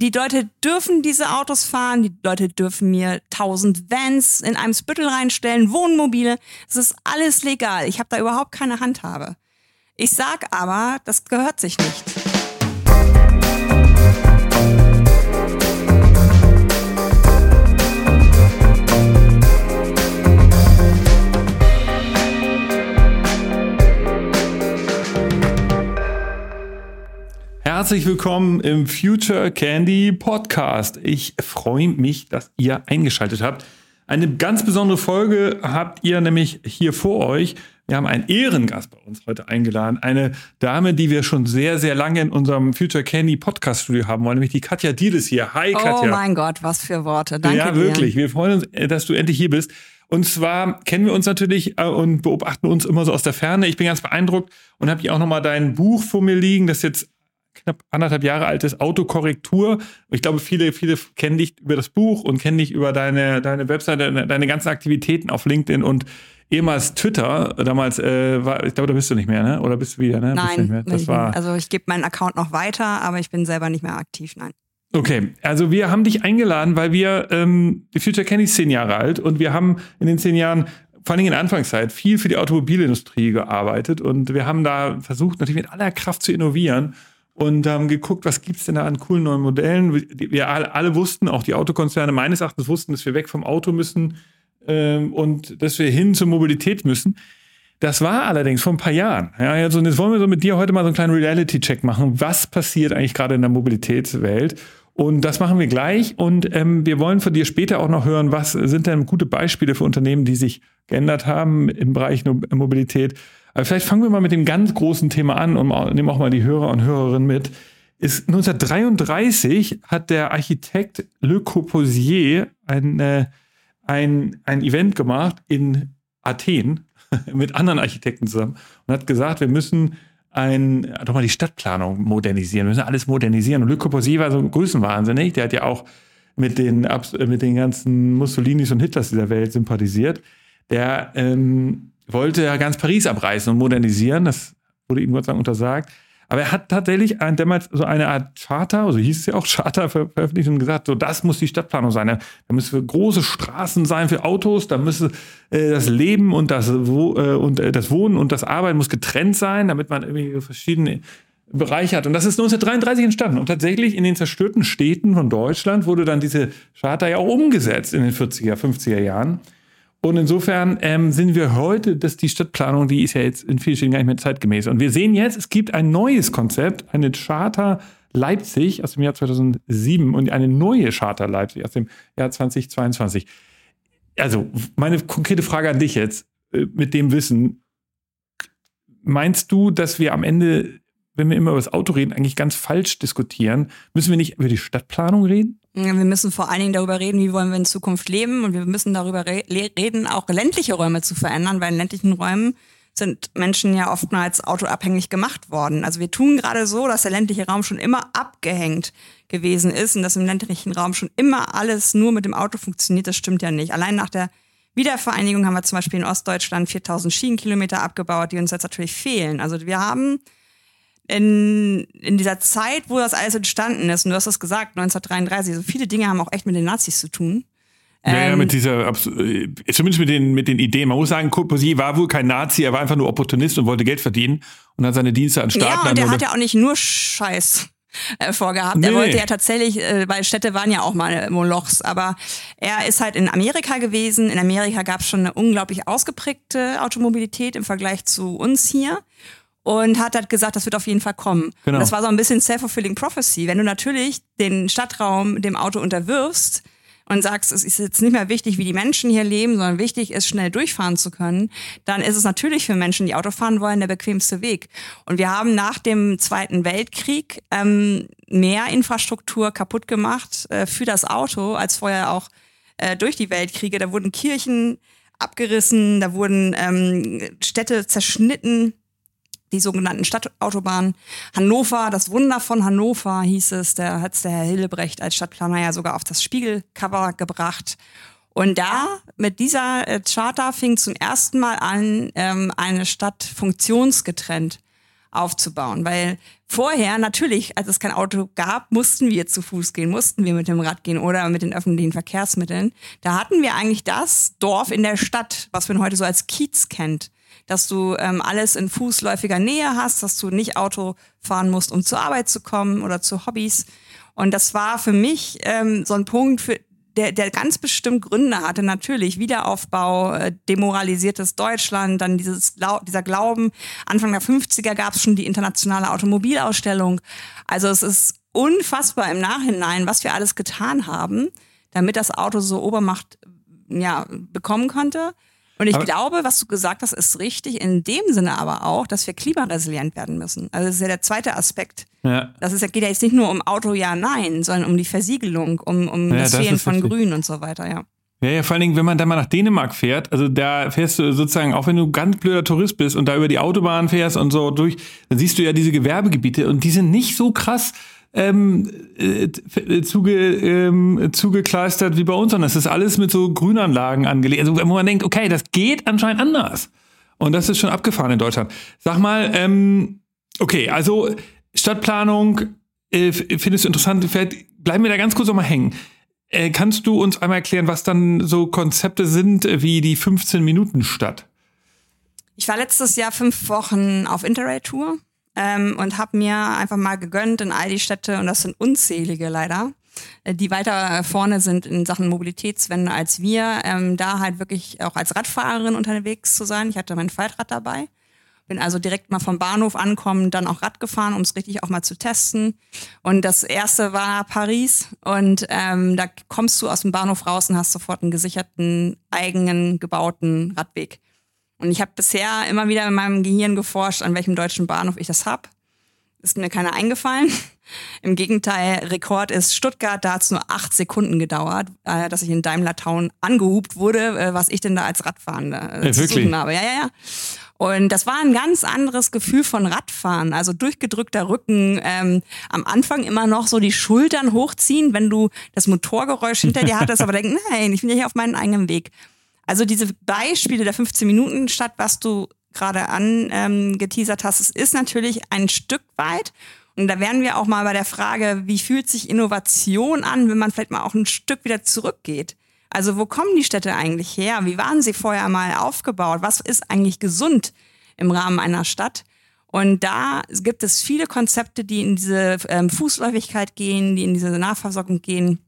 die Leute dürfen diese Autos fahren, die Leute dürfen mir tausend Vans in einem Spüttel reinstellen, Wohnmobile. Das ist alles legal. Ich habe da überhaupt keine Handhabe. Ich sag aber, das gehört sich nicht. Herzlich willkommen im Future Candy Podcast. Ich freue mich, dass ihr eingeschaltet habt. Eine ganz besondere Folge habt ihr nämlich hier vor euch. Wir haben einen Ehrengast bei uns heute eingeladen. Eine Dame, die wir schon sehr, sehr lange in unserem Future Candy Podcast Studio haben wollen, nämlich die Katja Diedes hier. Hi, Katja. Oh mein Gott, was für Worte. Danke Ja, dir. wirklich. Wir freuen uns, äh, dass du endlich hier bist. Und zwar kennen wir uns natürlich äh, und beobachten uns immer so aus der Ferne. Ich bin ganz beeindruckt und habe hier auch nochmal dein Buch vor mir liegen, das jetzt knapp anderthalb Jahre altes Autokorrektur. Ich glaube, viele, viele kennen dich über das Buch und kennen dich über deine, deine Webseite, deine, ganzen Aktivitäten auf LinkedIn und ehemals Twitter. Damals, äh, war, ich glaube, da bist du nicht mehr, ne? Oder bist du wieder, ne? Nein, mehr? Das war, also ich gebe meinen Account noch weiter, aber ich bin selber nicht mehr aktiv, nein. Okay, also wir haben dich eingeladen, weil wir, ähm, die Future Candy ist zehn Jahre alt und wir haben in den zehn Jahren, vor allem in der Anfangszeit, viel für die Automobilindustrie gearbeitet und wir haben da versucht, natürlich mit aller Kraft zu innovieren und haben geguckt, was gibt's denn da an coolen neuen Modellen. Wir, alle, alle wussten, auch die Autokonzerne meines Erachtens wussten, dass wir weg vom Auto müssen ähm, und dass wir hin zur Mobilität müssen. Das war allerdings vor ein paar Jahren. Ja, also jetzt wollen wir so mit dir heute mal so einen kleinen Reality-Check machen. Was passiert eigentlich gerade in der Mobilitätswelt? Und das machen wir gleich. Und ähm, wir wollen von dir später auch noch hören, was sind denn gute Beispiele für Unternehmen, die sich geändert haben im Bereich Mobilität. Aber vielleicht fangen wir mal mit dem ganz großen Thema an und nehmen auch mal die Hörer und Hörerinnen mit. Ist 1933 hat der Architekt Le Corbusier ein, ein, ein Event gemacht in Athen mit anderen Architekten zusammen und hat gesagt, wir müssen ein, doch mal die Stadtplanung modernisieren, wir müssen alles modernisieren. Und Le Corbusier war so größenwahnsinnig, der hat ja auch mit den, mit den ganzen Mussolinis und Hitlers dieser Welt sympathisiert. Der ähm, wollte ja ganz Paris abreißen und modernisieren, das wurde ihm Gott sei Dank untersagt. Aber er hat tatsächlich ein, damals so eine Art Charter, so hieß es ja auch, Charter ver veröffentlicht und gesagt, so das muss die Stadtplanung sein. Da müssen große Straßen sein für Autos, da müsse äh, das Leben und das, Wo äh, und äh, das Wohnen und das Arbeiten muss getrennt sein, damit man irgendwie verschiedene Bereiche hat. Und das ist 1933 entstanden. Und tatsächlich in den zerstörten Städten von Deutschland wurde dann diese Charta ja auch umgesetzt in den 40er, 50er Jahren. Und insofern ähm, sind wir heute, dass die Stadtplanung, die ist ja jetzt in vielen Städten gar nicht mehr zeitgemäß. Und wir sehen jetzt, es gibt ein neues Konzept, eine Charta Leipzig aus dem Jahr 2007 und eine neue Charta Leipzig aus dem Jahr 2022. Also meine konkrete Frage an dich jetzt äh, mit dem Wissen. Meinst du, dass wir am Ende, wenn wir immer über das Auto reden, eigentlich ganz falsch diskutieren? Müssen wir nicht über die Stadtplanung reden? Wir müssen vor allen Dingen darüber reden, wie wollen wir in Zukunft leben und wir müssen darüber re reden, auch ländliche Räume zu verändern, weil in ländlichen Räumen sind Menschen ja oftmals autoabhängig gemacht worden. Also wir tun gerade so, dass der ländliche Raum schon immer abgehängt gewesen ist und dass im ländlichen Raum schon immer alles nur mit dem Auto funktioniert. Das stimmt ja nicht. Allein nach der Wiedervereinigung haben wir zum Beispiel in Ostdeutschland 4000 Schienenkilometer abgebaut, die uns jetzt natürlich fehlen. Also wir haben in, in dieser Zeit, wo das alles entstanden ist, und du hast es gesagt, 1933, so viele Dinge haben auch echt mit den Nazis zu tun. Ja, ja, Ähm, mit dieser, äh, zumindest mit den, mit den Ideen. Man muss sagen, Corbusier war wohl kein Nazi, er war einfach nur Opportunist und wollte Geld verdienen und hat seine Dienste an Staaten Ja, und der hat ja auch nicht nur Scheiß äh, vorgehabt. Nee, er wollte ja tatsächlich, äh, weil Städte waren ja auch mal Molochs, aber er ist halt in Amerika gewesen. In Amerika gab es schon eine unglaublich ausgeprägte Automobilität im Vergleich zu uns hier. Und hat halt gesagt, das wird auf jeden Fall kommen. Genau. Und das war so ein bisschen self-fulfilling prophecy. Wenn du natürlich den Stadtraum dem Auto unterwirfst und sagst, es ist jetzt nicht mehr wichtig, wie die Menschen hier leben, sondern wichtig ist, schnell durchfahren zu können, dann ist es natürlich für Menschen, die Auto fahren wollen, der bequemste Weg. Und wir haben nach dem Zweiten Weltkrieg ähm, mehr Infrastruktur kaputt gemacht äh, für das Auto, als vorher auch äh, durch die Weltkriege. Da wurden Kirchen abgerissen, da wurden ähm, Städte zerschnitten die sogenannten Stadtautobahnen. Hannover, das Wunder von Hannover hieß es, da hat der Herr Hillebrecht als Stadtplaner ja sogar auf das Spiegelcover gebracht. Und da, mit dieser äh, Charta, fing zum ersten Mal an, ähm, eine Stadt funktionsgetrennt aufzubauen. Weil vorher natürlich, als es kein Auto gab, mussten wir zu Fuß gehen, mussten wir mit dem Rad gehen oder mit den öffentlichen Verkehrsmitteln. Da hatten wir eigentlich das Dorf in der Stadt, was man heute so als Kiez kennt. Dass du ähm, alles in fußläufiger Nähe hast, dass du nicht Auto fahren musst, um zur Arbeit zu kommen oder zu Hobbys. Und das war für mich ähm, so ein Punkt, für, der, der ganz bestimmt Gründe hatte, natürlich Wiederaufbau, äh, demoralisiertes Deutschland, dann dieses dieser Glauben. Anfang der 50er gab es schon die internationale Automobilausstellung. Also es ist unfassbar im Nachhinein, was wir alles getan haben, damit das Auto so Obermacht ja, bekommen konnte. Und ich aber glaube, was du gesagt hast, ist richtig. In dem Sinne aber auch, dass wir klimaresilient werden müssen. Also das ist ja der zweite Aspekt. Ja. Das ist, geht ja jetzt nicht nur um Auto, ja, nein, sondern um die Versiegelung, um, um ja, das, das Fehlen von richtig. Grün und so weiter, ja. Ja, ja, vor allen Dingen, wenn man da mal nach Dänemark fährt, also da fährst du sozusagen, auch wenn du ganz blöder Tourist bist und da über die Autobahn fährst und so durch, dann siehst du ja diese Gewerbegebiete und die sind nicht so krass ähm, äh, zuge, ähm, zugekleistert wie bei uns, sondern es ist alles mit so Grünanlagen angelegt. Also wo man denkt, okay, das geht anscheinend anders. Und das ist schon abgefahren in Deutschland. Sag mal, ähm, okay, also Stadtplanung äh, findest du interessant. Vielleicht bleiben wir da ganz kurz nochmal hängen. Äh, kannst du uns einmal erklären, was dann so Konzepte sind wie die 15-Minuten-Stadt? Ich war letztes Jahr fünf Wochen auf Interrail-Tour ähm, und habe mir einfach mal gegönnt in all die Städte, und das sind unzählige leider, äh, die weiter vorne sind in Sachen Mobilitätswende als wir, ähm, da halt wirklich auch als Radfahrerin unterwegs zu sein. Ich hatte mein Faltrad dabei. Bin also direkt mal vom Bahnhof ankommen, dann auch Rad gefahren, um es richtig auch mal zu testen. Und das erste war Paris. Und ähm, da kommst du aus dem Bahnhof raus und hast sofort einen gesicherten, eigenen, gebauten Radweg. Und ich habe bisher immer wieder in meinem Gehirn geforscht, an welchem deutschen Bahnhof ich das hab. Ist mir keiner eingefallen. Im Gegenteil, Rekord ist Stuttgart, da hat es nur acht Sekunden gedauert, äh, dass ich in Daimler Town angehupt wurde, äh, was ich denn da als Radfahrende äh, ja, zu suchen habe. Ja, ja, ja. Und das war ein ganz anderes Gefühl von Radfahren, also durchgedrückter Rücken, ähm, am Anfang immer noch so die Schultern hochziehen, wenn du das Motorgeräusch hinter dir hattest, aber denkst, nein, ich bin ja hier auf meinem eigenen Weg. Also diese Beispiele der 15 Minuten Stadt, was du gerade angeteasert ähm, hast, es ist natürlich ein Stück weit. Und da wären wir auch mal bei der Frage, wie fühlt sich Innovation an, wenn man vielleicht mal auch ein Stück wieder zurückgeht? Also wo kommen die Städte eigentlich her? Wie waren sie vorher mal aufgebaut? Was ist eigentlich gesund im Rahmen einer Stadt? Und da gibt es viele Konzepte, die in diese ähm, Fußläufigkeit gehen, die in diese Nahversorgung gehen.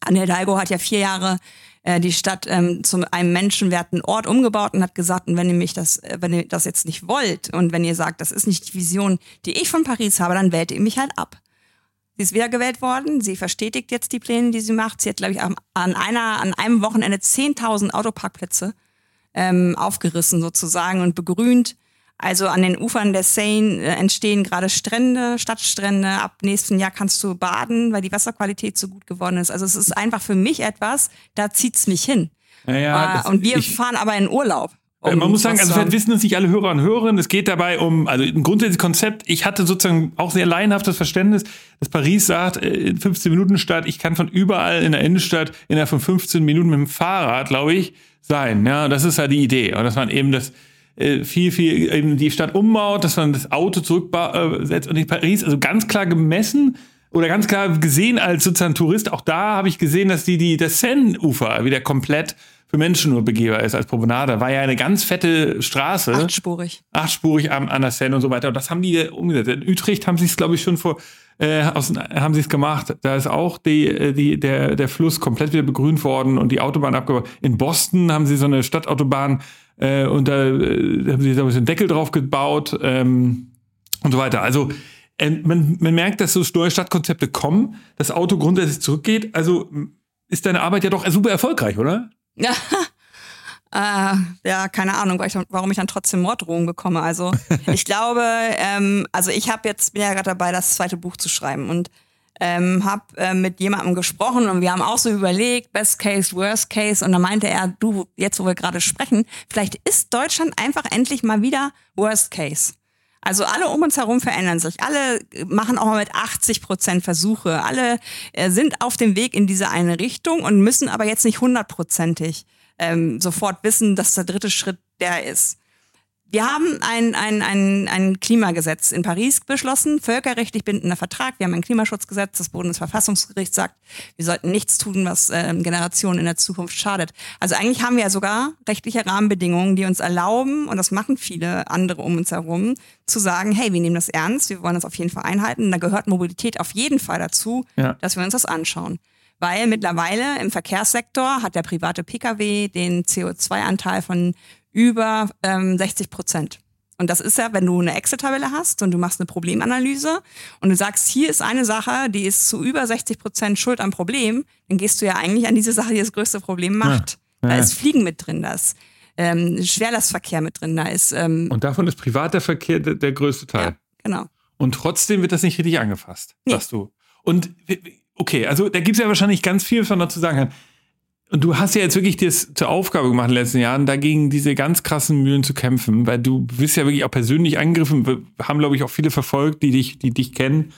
Anne Hidalgo hat ja vier Jahre äh, die Stadt ähm, zu einem menschenwerten Ort umgebaut und hat gesagt, und wenn ihr mich das, äh, wenn ihr das jetzt nicht wollt und wenn ihr sagt, das ist nicht die Vision, die ich von Paris habe, dann wählt ihr mich halt ab. Sie ist wiedergewählt worden. Sie verstetigt jetzt die Pläne, die sie macht. Sie hat, glaube ich, an einer, an einem Wochenende 10.000 Autoparkplätze ähm, aufgerissen sozusagen und begrünt. Also an den Ufern der Seine äh, entstehen gerade Strände, Stadtstrände. Ab nächsten Jahr kannst du baden, weil die Wasserqualität so gut geworden ist. Also es ist einfach für mich etwas, da zieht's mich hin. Ja, ja, äh, und wir fahren aber in Urlaub. Äh, um man muss sagen, also vielleicht wissen es nicht alle Hörer und Hörerinnen, es geht dabei um, also ein grundsätzliches Konzept, ich hatte sozusagen auch sehr laienhaftes Verständnis, dass Paris sagt, in 15 Minuten Stadt, ich kann von überall in der Innenstadt innerhalb von 15 Minuten mit dem Fahrrad, glaube ich, sein. Ja, das ist ja die Idee. Und dass man eben das, äh, viel, viel eben die Stadt umbaut, dass man das Auto zurücksetzt und in Paris, also ganz klar gemessen oder ganz klar gesehen als sozusagen Tourist, auch da habe ich gesehen, dass die, die das Seine-Ufer wieder komplett für Menschen nur begehbar ist als Promenade. War ja eine ganz fette Straße. Achtspurig. Achtspurig an, an der Seine und so weiter. Und das haben die umgesetzt. In Utrecht haben sie es, glaube ich, schon vor, äh, aus, haben sie es gemacht. Da ist auch die, äh, die, der, der Fluss komplett wieder begrünt worden und die Autobahn abgebaut. In Boston haben sie so eine Stadtautobahn äh, und da äh, haben sie da ein bisschen Deckel drauf gebaut ähm, und so weiter. Also äh, man, man merkt, dass so neue Stadtkonzepte kommen, das Auto grundsätzlich zurückgeht. Also ist deine Arbeit ja doch super erfolgreich, oder? Ja. Äh, ja, keine Ahnung, warum ich dann trotzdem Morddrohungen bekomme. Also ich glaube, ähm, also ich habe jetzt bin ja gerade dabei, das zweite Buch zu schreiben und ähm, habe äh, mit jemandem gesprochen und wir haben auch so überlegt, Best Case, Worst Case und da meinte er, du, jetzt wo wir gerade sprechen, vielleicht ist Deutschland einfach endlich mal wieder Worst Case. Also alle um uns herum verändern sich. Alle machen auch mal mit 80 Prozent Versuche. Alle äh, sind auf dem Weg in diese eine Richtung und müssen aber jetzt nicht hundertprozentig ähm, sofort wissen, dass der dritte Schritt der ist Wir haben ein, ein, ein, ein Klimagesetz in Paris beschlossen, völkerrechtlich bindender Vertrag. Wir haben ein Klimaschutzgesetz. Das Bundesverfassungsgericht sagt, wir sollten nichts tun, was ähm, Generationen in der Zukunft schadet. Also eigentlich haben wir ja sogar rechtliche Rahmenbedingungen, die uns erlauben, und das machen viele andere um uns herum, zu sagen, hey, wir nehmen das ernst, wir wollen das auf jeden Fall einhalten. Da gehört Mobilität auf jeden Fall dazu, ja. dass wir uns das anschauen weil mittlerweile im Verkehrssektor hat der private Pkw den CO2-Anteil von über ähm, 60 Prozent. Und das ist ja, wenn du eine Excel-Tabelle hast und du machst eine Problemanalyse und du sagst, hier ist eine Sache, die ist zu über 60 Prozent schuld am Problem, dann gehst du ja eigentlich an diese Sache, die das größte Problem macht. Ja, ja. Da ist Fliegen mit drin, da ist ähm, Schwerlastverkehr mit drin, da ist. Ähm, und davon ist privater Verkehr der, der größte Teil. Ja, genau. Und trotzdem wird das nicht richtig angefasst, nee. sagst du. Und okay, also da gibt es ja wahrscheinlich ganz viel, was man dazu sagen kann. Und du hast ja jetzt wirklich das zur Aufgabe gemacht in den letzten Jahren, dagegen diese ganz krassen Mühlen zu kämpfen, weil du bist ja wirklich auch persönlich angegriffen. Wir haben, glaube ich, auch viele verfolgt, die dich, die dich kennen.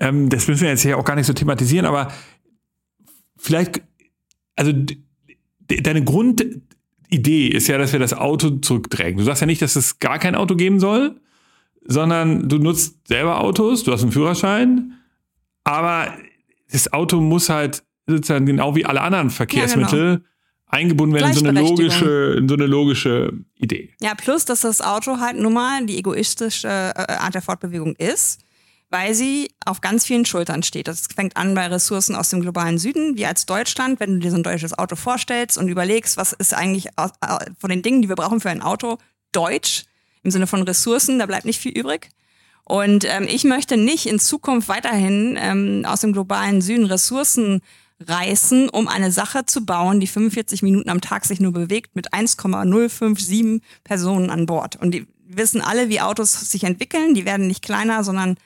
Ähm, das müssen wir jetzt hier auch gar nicht so thematisieren, aber vielleicht, also deine Grundidee ist ja, dass wir das Auto zurückdrängen. Du sagst ja nicht, dass es gar kein Auto geben soll, sondern du nutzt selber Autos, du hast einen Führerschein, aber das Auto muss halt sozusagen genau wie alle anderen Verkehrsmittel ja, genau. eingebunden werden in so eine logische, in so eine logische Idee. Ja, plus, dass das Auto halt nun mal die egoistische äh, Art der Fortbewegung ist, weil sie auf ganz vielen Schultern steht. Das fängt an bei Ressourcen aus dem globalen Süden, wie als Deutschland, wenn du dir so ein deutsches Auto vorstellst und überlegst, was ist eigentlich von den Dingen, die wir brauchen für ein Auto, deutsch im Sinne von Ressourcen, da bleibt nicht viel übrig. Und ähm, ich möchte nicht in Zukunft weiterhin ähm, aus dem globalen Süden Ressourcen reißen, um eine Sache zu bauen, die 45 Minuten am Tag sich nur bewegt mit 1,057 Personen an Bord. Und die wissen alle, wie Autos sich entwickeln. Die werden nicht kleiner, sondern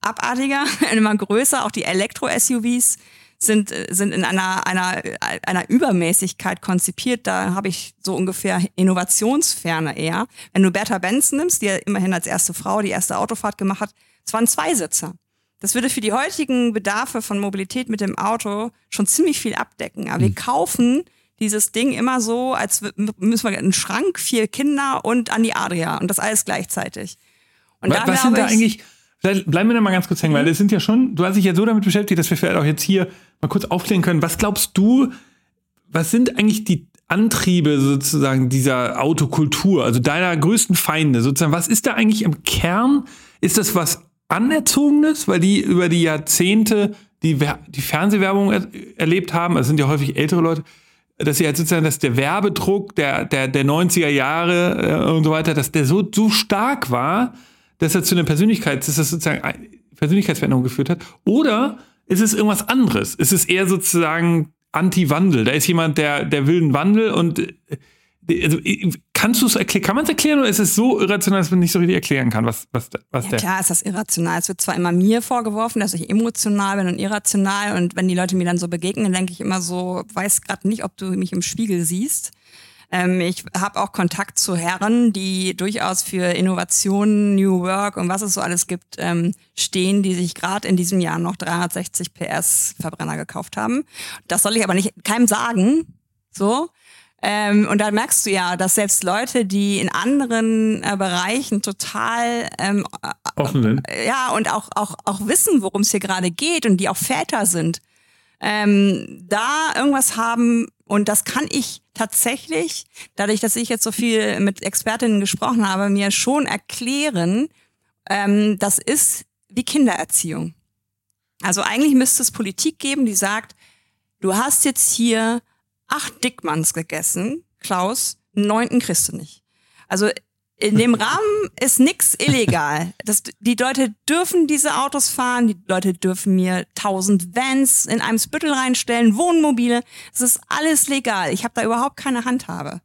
abartiger, immer größer. Auch die Elektro-SUVs sind, sind in einer, einer, einer Übermäßigkeit konzipiert. Da habe ich so ungefähr Innovationsferne eher. Wenn du Bertha Benz nimmst, die ja immerhin als erste Frau die erste Autofahrt gemacht hat, es waren Zweisitzer. Das würde für die heutigen Bedarfe von Mobilität mit dem Auto schon ziemlich viel abdecken. Aber mhm. wir hm. kaufen dieses Ding immer so, als müssen wir einen Schrank, vier Kinder und an die Adria und das alles gleichzeitig. Und was, was sind da eigentlich, bleiben wir da mal ganz kurz hängen, weil das sind ja schon, du hast dich ja so damit beschäftigt, dass wir vielleicht auch jetzt hier mal kurz aufklären können. Was glaubst du, was sind eigentlich die Antriebe sozusagen dieser Autokultur, also deiner größten Feinde sozusagen? Was ist da eigentlich im Kern? Ist das was Anerzogenes, weil die über die Jahrzehnte die, die Fernsehwerbung er erlebt haben, also sind ja häufig ältere Leute, dass sie halt sozusagen, dass der Werbedruck der, der, der 90er Jahre äh, und so weiter, dass der so, so stark war, dass er zu einer Persönlichkeit, dass das sozusagen Persönlichkeitsveränderung geführt hat. Oder ist es irgendwas anderes? Ist es eher sozusagen Anti-Wandel? Da ist jemand, der, der will einen Wandel und äh, also, kannst du es erklären? Kann man es erklären oder ist es so irrational, dass man nicht so richtig erklären kann, was, was, was ja, der. Klar ist das irrational. Es wird zwar immer mir vorgeworfen, dass ich emotional bin und irrational und wenn die Leute mir dann so begegnen, denke ich immer so, weiß gerade nicht, ob du mich im Spiegel siehst. Ähm, ich habe auch Kontakt zu Herren, die durchaus für Innovation, New Work und was es so alles gibt, ähm, stehen, die sich gerade in diesem Jahr noch 360 PS Verbrenner gekauft haben. Das soll ich aber nicht keinem sagen. So, ähm, und da merkst du ja, dass selbst Leute, die in anderen äh, Bereichen total ähm, äh, offen sind. Äh, ja, und auch, auch, auch wissen, worum es hier gerade geht und die auch Väter sind, ähm, da irgendwas haben, und das kann ich tatsächlich, dadurch, dass ich jetzt so viel mit Expertinnen gesprochen habe, mir schon erklären, ähm, das ist wie Kindererziehung. Also eigentlich müsste es Politik geben, die sagt, du hast jetzt hier acht Dickmanns gegessen, Klaus, neunten kriegst du nicht. Also in dem Rahmen ist nix illegal. Das, die Leute dürfen diese Autos fahren, die Leute dürfen mir tausend Vans in einem Spüttel reinstellen, Wohnmobile. Das ist alles legal. Ich habe da überhaupt keine Handhabe.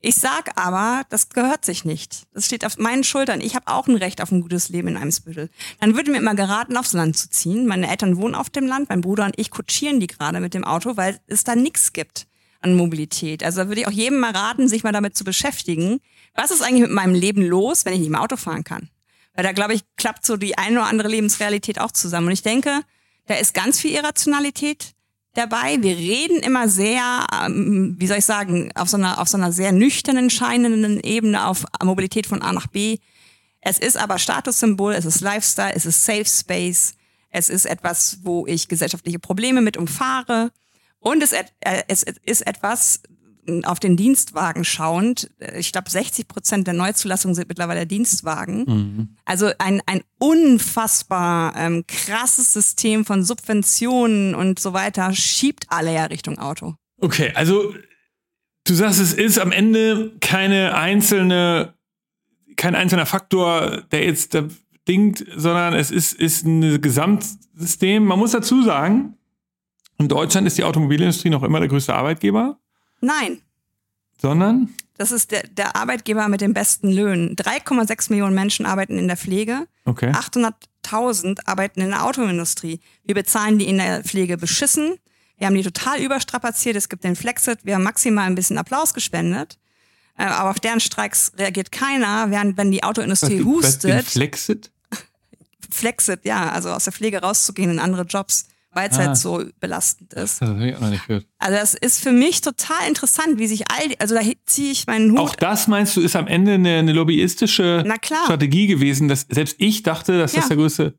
Ich sag aber, das gehört sich nicht. Das steht auf meinen Schultern. Ich habe auch ein Recht auf ein gutes Leben in einem Spüttel. Dann würde mir immer geraten, aufs Land zu ziehen. Meine Eltern wohnen auf dem Land, mein Bruder und ich kutschieren die gerade mit dem Auto, weil es da nichts gibt an Mobilität. Also da würde ich auch jedem mal raten, sich mal damit zu beschäftigen. Was ist eigentlich mit meinem Leben los, wenn ich nicht mehr Auto fahren kann? Weil da, glaube ich, klappt so die eine oder andere Lebensrealität auch zusammen. Und ich denke, da ist ganz viel Irrationalität. dabei. Wir reden immer sehr, ähm, wie soll ich sagen, auf so einer, auf so einer sehr nüchternen, scheinenden Ebene auf Mobilität von A nach B. Es ist aber Statussymbol, es ist Lifestyle, es ist Safe Space, es ist etwas, wo ich gesellschaftliche Probleme mit umfahre. Und es, äh, es ist etwas, auf den Dienstwagen schauend, ich glaube 60 Prozent der Neuzulassungen sind mittlerweile Dienstwagen. Mhm. Also ein, ein unfassbar ähm, krasses System von Subventionen und so weiter schiebt alle ja Richtung Auto. Okay, also du sagst, es ist am Ende keine einzelne, kein einzelner Faktor, der jetzt da dingt, sondern es ist, ist ein Gesamtsystem. Man muss dazu sagen, in Deutschland ist die Automobilindustrie noch immer der größte Arbeitgeber. Nein. Sondern? Das ist der, der Arbeitgeber mit den besten Löhnen. 3,6 Millionen Menschen arbeiten in der Pflege. Okay. 800.000 arbeiten in der Autoindustrie. Wir bezahlen die in der Pflege beschissen. Wir haben die total überstrapaziert. Es gibt den Flexit. Wir haben maximal ein bisschen Applaus gespendet. Äh, aber auf deren Streiks reagiert keiner, während wenn die Autoindustrie was, hustet. Was Flexit? Flexit, ja, also aus der Pflege rauszugehen in andere Jobs weil es halt ah. halt so belastend ist. Das habe ich auch noch nicht gehört. Also das ist für mich total interessant, wie sich all die, also da ziehe ich meinen Hut. Auch das meinst du, ist am Ende eine, eine lobbyistische Strategie gewesen, dass selbst ich dachte, dass das ja. der größte.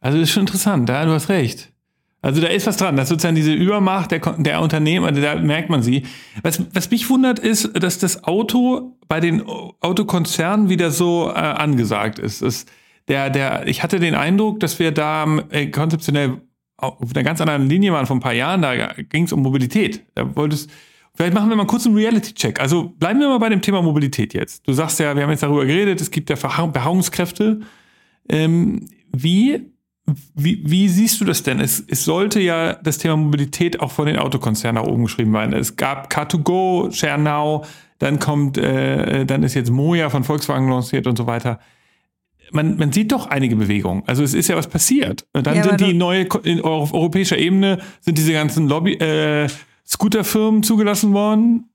Also das ist schon interessant, ja, du hast recht. Also da ist was dran, dass sozusagen diese Übermacht der, der Unternehmen, also da merkt man sie. Was, was mich wundert ist, dass das Auto bei den Autokonzernen wieder so äh, angesagt ist. Das, der, der, ich hatte den Eindruck, dass wir da äh, konzeptionell auf einer ganz anderen Linie waren vor ein paar Jahren, da ging es um Mobilität. Da wolltest, vielleicht machen wir mal kurz einen Reality-Check. Also bleiben wir mal bei dem Thema Mobilität jetzt. Du sagst ja, wir haben jetzt darüber geredet, es gibt ja Beharrungskräfte. Ähm, wie, wie, wie siehst du das denn? Es, es sollte ja das Thema Mobilität auch von den Autokonzernen nach oben geschrieben werden. Es gab Car2Go, ShareNow, dann kommt, äh, dann ist jetzt Moja von Volkswagen lanciert und so weiter man, man sieht doch einige Bewegungen. Also es ist ja was passiert. Und dann ja, sind die neue, in, auf europäischer Ebene sind diese ganzen Lobby, äh, Scooterfirmen zugelassen worden,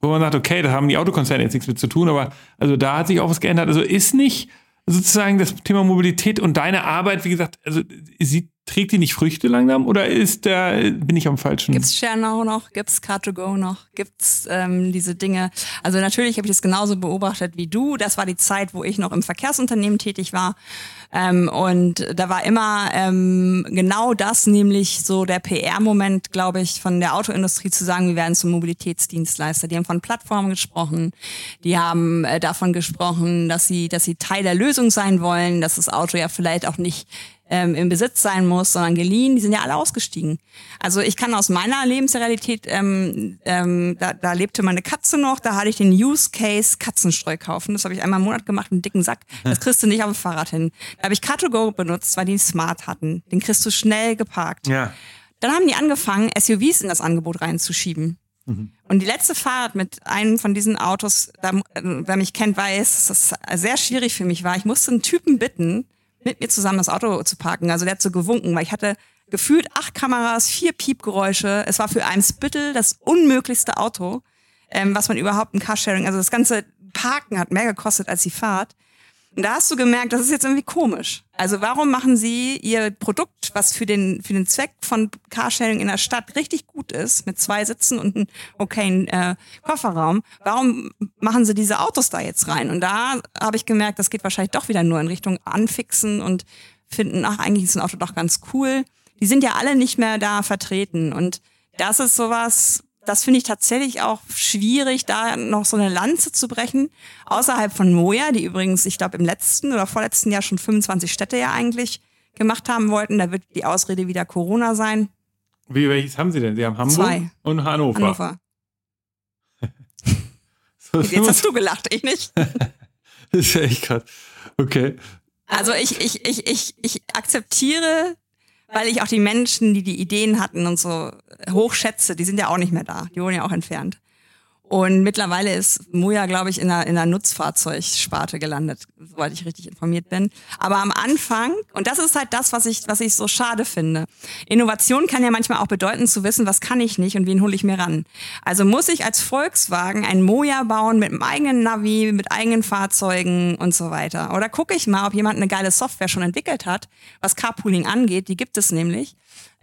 wo man sagt, okay, da haben die Autokonzerne jetzt nichts mit zu tun, aber also da hat sich auch was geändert. Also ist nicht sozusagen das Thema Mobilität und deine Arbeit, wie gesagt, also sie trägt die nicht Früchte langsam oder ist der, bin ich am falschen? Gibt's ShareNow noch? Gibt's Car2Go noch? Gibt's ähm, diese Dinge? Also natürlich habe ich das genauso beobachtet wie du. Das war die Zeit, wo ich noch im Verkehrsunternehmen tätig war. Ähm, und da war immer ähm, genau das, nämlich so der PR-Moment, glaube ich, von der Autoindustrie zu sagen, wir werden zum Mobilitätsdienstleister. Die haben von Plattformen gesprochen, die haben äh, davon gesprochen, dass sie, dass sie Teil der Lösung sein wollen, dass das Auto ja vielleicht auch nicht ähm, im Besitz sein muss, sondern geliehen, die sind ja alle ausgestiegen. Also ich kann aus meiner Lebensrealität, ähm, ähm, da, da lebte meine Katze noch, da hatte ich den Use Case Katzenstreu kaufen. Das habe ich einmal im Monat gemacht, einen dicken Sack. Das kriegst du nicht auf dem Fahrrad hin. Da habe ich Car2Go benutzt, weil die Smart hatten. Den kriegst du schnell geparkt. Ja. Dann haben die angefangen, SUVs in das Angebot reinzuschieben. Mhm. Und die letzte Fahrt mit einem von diesen Autos, da, wer mich kennt, weiß, dass das sehr schwierig für mich war. Ich musste einen Typen bitten, mit mir zusammen das Auto zu parken. Also der hat so gewunken, weil ich hatte gefühlt acht Kameras, vier Piepgeräusche. Es war für Eimsbüttel das unmöglichste Auto, ähm, was man überhaupt im Carsharing, also das ganze Parken hat mehr gekostet als die Fahrt. Und da hast du gemerkt, das ist jetzt irgendwie komisch. Also warum machen sie ihr Produkt, was für den, für den Zweck von Carsharing in der Stadt richtig gut ist, mit zwei Sitzen und einem okayen äh, Kofferraum, warum machen sie diese Autos da jetzt rein? Und da habe ich gemerkt, das geht wahrscheinlich doch wieder nur in Richtung Anfixen und finden, ach, eigentlich ist ein Auto doch ganz cool. Die sind ja alle nicht mehr da vertreten. Und das ist sowas, das finde ich tatsächlich auch schwierig, da noch so eine Lanze zu brechen. Außerhalb von Moja, die übrigens, ich glaube, im letzten oder vorletzten Jahr schon 25 Städte ja eigentlich gemacht haben wollten. Da wird die Ausrede wieder Corona sein. Wie, welches haben Sie denn? Sie haben Hamburg Zwei. und Hannover. Hannover. so, Jetzt hast du gelacht, ich nicht. das ist ja echt krass. Okay. Also ich, ich, ich, ich, ich akzeptiere weil ich auch die Menschen, die die Ideen hatten und so hochschätze, die sind ja auch nicht mehr da, die wurden ja auch entfernt. Und mittlerweile ist Moja, glaube ich, in einer, in einer Nutzfahrzeugsparte gelandet, soweit ich richtig informiert bin. Aber am Anfang, und das ist halt das, was ich, was ich so schade finde. Innovation kann ja manchmal auch bedeuten, zu wissen, was kann ich nicht und wen hole ich mir ran. Also muss ich als Volkswagen ein Moja bauen mit einem eigenen Navi, mit eigenen Fahrzeugen und so weiter. Oder gucke ich mal, ob jemand eine geile Software schon entwickelt hat, was Carpooling angeht, die gibt es nämlich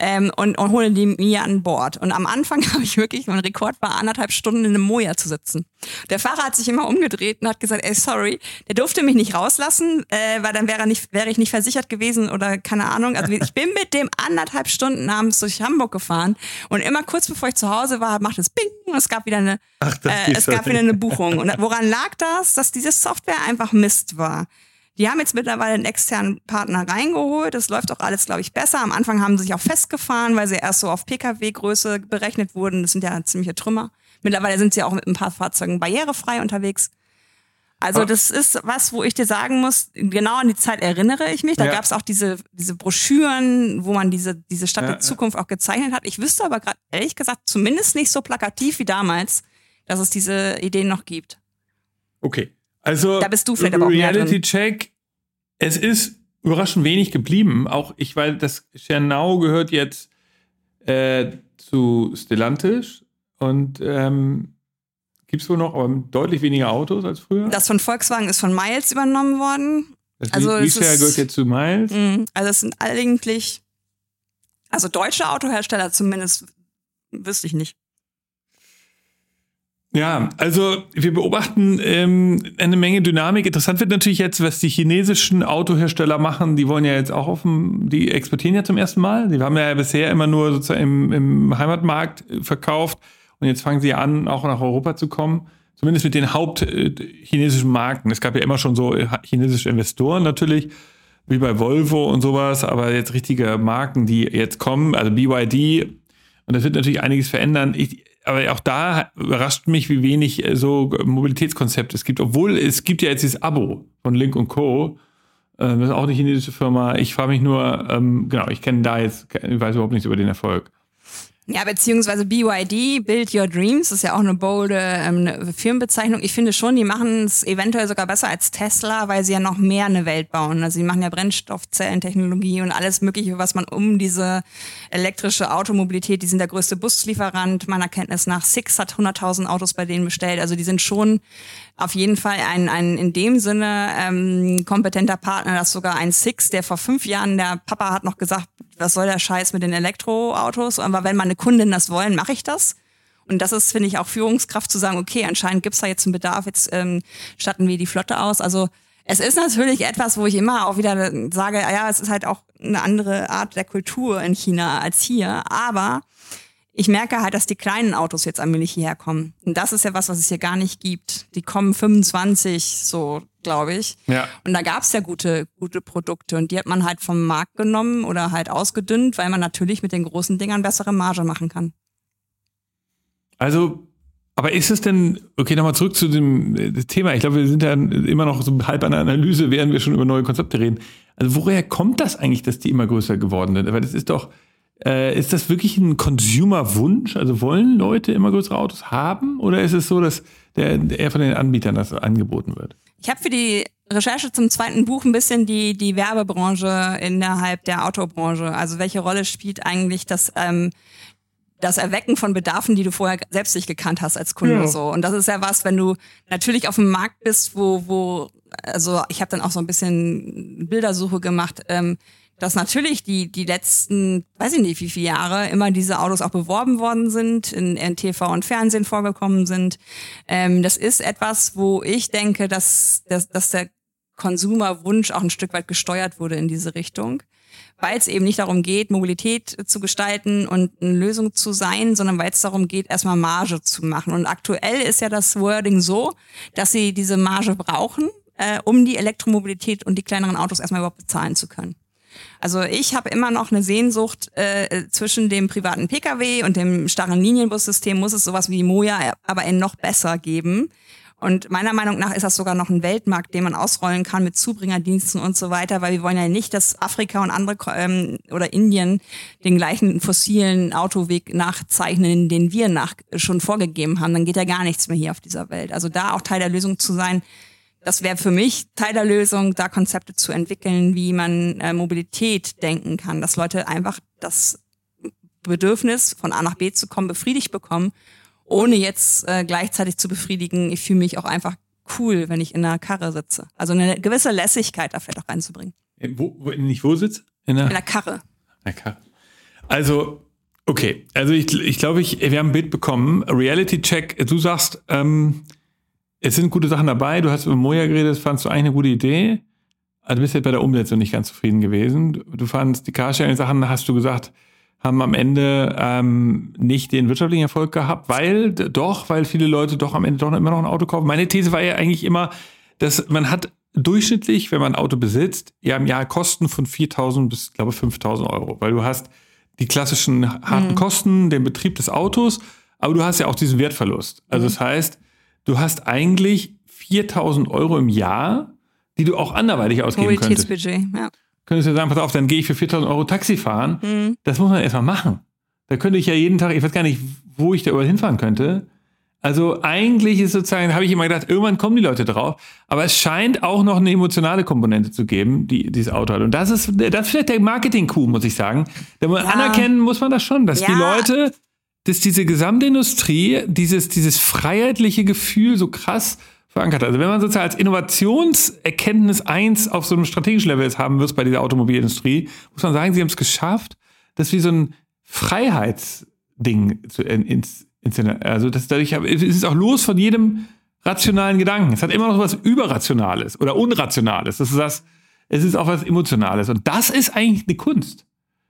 ähm, und, und hole die mir an Bord. Und am Anfang habe ich wirklich, mein Rekord war anderthalb Stunden in einem Moja zu sitzen. Der Fahrer hat sich immer umgedreht und hat gesagt, ey, sorry, der durfte mich nicht rauslassen, äh, weil dann wäre, nicht, wäre ich nicht versichert gewesen oder keine Ahnung. Also ich bin mit dem anderthalb Stunden abends durch Hamburg gefahren und immer kurz bevor ich zu Hause war, macht es Bing und es gab wieder eine, Ach, äh, es gab wieder eine Buchung. Und woran lag das? Dass diese Software einfach Mist war. Die haben jetzt mittlerweile einen externen Partner reingeholt. Das läuft auch alles, glaube ich, besser. Am Anfang haben sie sich auch festgefahren, weil sie erst so auf Pkw-Größe berechnet wurden. Das sind ja ziemliche Trümmer. Mittlerweile sind sie auch mit ein paar Fahrzeugen barrierefrei unterwegs. Also das ist was, wo ich dir sagen muss, genau an die Zeit erinnere ich mich. Da ja. gab es auch diese, diese Broschüren, wo man diese, diese Stadt ja, der Zukunft auch gezeichnet hat. Ich wüsste aber gerade, ehrlich gesagt, zumindest nicht so plakativ wie damals, dass es diese Ideen noch gibt. Okay. Also da bist du vielleicht aber auch Reality Check, es ist überraschend wenig geblieben. Auch ich, weil das Schernau gehört jetzt äh, zu Stellantis und ähm, gibt es wohl noch, aber deutlich weniger Autos als früher. Das von Volkswagen ist von Miles übernommen worden. Das also Vishare gehört jetzt zu Miles. Mh, also es sind eigentlich, also deutsche Autohersteller zumindest, wüsste ich nicht. Ja, also wir beobachten ähm, eine Menge Dynamik. Interessant wird natürlich jetzt, was die chinesischen Autohersteller machen. Die wollen ja jetzt auch dem, die exportieren ja zum ersten Mal. Die haben ja bisher immer nur sozusagen im, im Heimatmarkt äh, verkauft und jetzt fangen sie an, auch nach Europa zu kommen. Zumindest mit den hauptchinesischen äh, Marken. Es gab ja immer schon so äh, chinesische Investoren natürlich, wie bei Volvo und sowas, aber jetzt richtige Marken, die jetzt kommen, also BYD. Und das wird natürlich einiges verändern. Ich, aber auch da überrascht mich, wie wenig äh, so Mobilitätskonzepte es gibt, obwohl es gibt ja jetzt dieses Abo von Link und Co. Ähm, das ist auch eine chinesische Firma. Ich frage mich nur, ähm, genau, ich kenne da jetzt, ich weiß überhaupt nichts über den Erfolg. Ja, beziehungsweise BYD, Build Your Dreams, ist ja auch eine bolde ähm, eine Firmenbezeichnung. Ich finde schon, die machen es eventuell sogar besser als Tesla, weil sie ja noch mehr eine Welt bauen. Also sie machen ja Brennstoffzellentechnologie und alles Mögliche, was man um diese elektrische Automobilität, die sind der größte Buslieferant meiner Kenntnis nach. Six hat 100.000 Autos bei denen bestellt. Also die sind schon auf jeden Fall ein, ein in dem Sinne ähm, kompetenter Partner, dass sogar ein Six, der vor fünf Jahren, der Papa hat noch gesagt, was soll der Scheiß mit den Elektroautos? Aber wenn meine Kunden das wollen, mache ich das. Und das ist, finde ich, auch Führungskraft zu sagen, okay, anscheinend gibt's da jetzt einen Bedarf, jetzt ähm, statten wir die Flotte aus. Also es ist natürlich etwas, wo ich immer auch wieder sage, ja, es ist halt auch eine andere Art der Kultur in China als hier. Aber ich merke halt, dass die kleinen Autos jetzt allmählich hierher kommen. Und das ist ja was, was es hier gar nicht gibt. Die kommen 25, so glaube ich. Ja. Und da gab es ja gute, gute Produkte und die hat man halt vom Markt genommen oder halt ausgedünnt, weil man natürlich mit den großen Dingern bessere Marge machen kann. Also, aber ist es denn, okay, nochmal zurück zu dem äh, Thema. Ich glaube, wir sind ja immer noch so halb an der Analyse, während wir schon über neue Konzepte reden. Also, woher kommt das eigentlich, dass die immer größer geworden sind? Weil das ist doch, äh, ist das wirklich ein Consumer-Wunsch? Also wollen Leute immer größere Autos haben? Oder ist es so, dass der, eher von den Anbietern das angeboten wird? Ich habe für die Recherche zum zweiten Buch ein bisschen die, die Werbebranche innerhalb der Autobranche. Also welche Rolle spielt eigentlich das, ähm, das Erwecken von Bedarfen, die du vorher selbst nicht gekannt hast als Kunde ja. so. Und das ist ja was, wenn du natürlich auf dem Markt bist, wo, wo, also ich habe dann auch so ein bisschen Bildersuche gemacht. Ähm, dass natürlich die, die letzten, weiß ich nicht wie viele Jahre, immer diese Autos auch beworben worden sind, in, in TV und Fernsehen vorgekommen sind. Ähm, das ist etwas, wo ich denke, dass, dass, dass der Konsumerwunsch auch ein Stück weit gesteuert wurde in diese Richtung. Weil es eben nicht darum geht, Mobilität zu gestalten und eine Lösung zu sein, sondern weil es darum geht, erstmal Marge zu machen. Und aktuell ist ja das Wording so, dass sie diese Marge brauchen, äh, um die Elektromobilität und die kleineren Autos erstmal überhaupt bezahlen zu können. Also ich habe immer noch eine Sehnsucht äh, zwischen dem privaten Pkw und dem starren Linienbussystem muss es sowas wie Moja aber in noch besser geben. Und meiner Meinung nach ist das sogar noch ein Weltmarkt, den man ausrollen kann mit Zubringerdiensten und so weiter, weil wir wollen ja nicht, dass Afrika und andere ähm, oder Indien den gleichen fossilen Autoweg nachzeichnen, den wir nach schon vorgegeben haben. Dann geht ja gar nichts mehr hier auf dieser Welt. Also da auch Teil der Lösung zu sein, das wäre für mich Teil der Lösung, da Konzepte zu entwickeln, wie man äh, Mobilität denken kann, dass Leute einfach das Bedürfnis, von A nach B zu kommen, befriedigt bekommen, ohne jetzt äh, gleichzeitig zu befriedigen, ich fühle mich auch einfach cool, wenn ich in einer Karre sitze. Also eine gewisse Lässigkeit da vielleicht auch reinzubringen. Wo, wo, nicht wo sitzt? In der, in der Karre. In der Karre. Also, okay. Also ich, ich glaube, ich, wir haben ein Bild bekommen. Reality Check, du sagst, ähm, es sind gute Sachen dabei. Du hast über Moja geredet, das fandst du eigentlich eine gute Idee. Also du bist jetzt bei der Umsetzung nicht ganz zufrieden gewesen. Du fandst die Carsharing-Sachen, hast du gesagt, haben am Ende ähm, nicht den wirtschaftlichen Erfolg gehabt, weil doch, weil viele Leute doch am Ende doch immer noch ein Auto kaufen. Meine These war ja eigentlich immer, dass man hat durchschnittlich, wenn man ein Auto besitzt, ja im Jahr Kosten von 4.000 bis, glaube 5.000 Euro, weil du hast die klassischen harten mhm. Kosten, den Betrieb des Autos, aber du hast ja auch diesen Wertverlust. Also mhm. das heißt, du hast eigentlich 4.000 Euro im Jahr, die du auch anderweitig ausgeben könntest. ja könntest du sagen, pass auf, dann gehe ich für 4000 Euro Taxi fahren. Mhm. Das muss man erstmal machen. Da könnte ich ja jeden Tag, ich weiß gar nicht, wo ich da überall hinfahren könnte. Also eigentlich ist sozusagen, habe ich immer gedacht, irgendwann kommen die Leute drauf. Aber es scheint auch noch eine emotionale Komponente zu geben, die dieses Auto hat. Und das ist, das ist vielleicht der Marketing-Coup, muss ich sagen. Da ja. anerkennen muss man das schon, dass ja. die Leute, dass diese gesamte Industrie dieses, dieses freiheitliche Gefühl so krass verankert. Also wenn man sozusagen als Innovationserkenntnis eins auf so einem strategischen Level jetzt haben wird bei dieser Automobilindustrie, muss man sagen, sie haben es geschafft, das wie so ein Freiheitsding zu ins, ins also das dadurch es auch los von jedem rationalen Gedanken. Es hat immer noch was überrationales oder unrationales. Das ist das, es ist auch was emotionales und das ist eigentlich eine Kunst.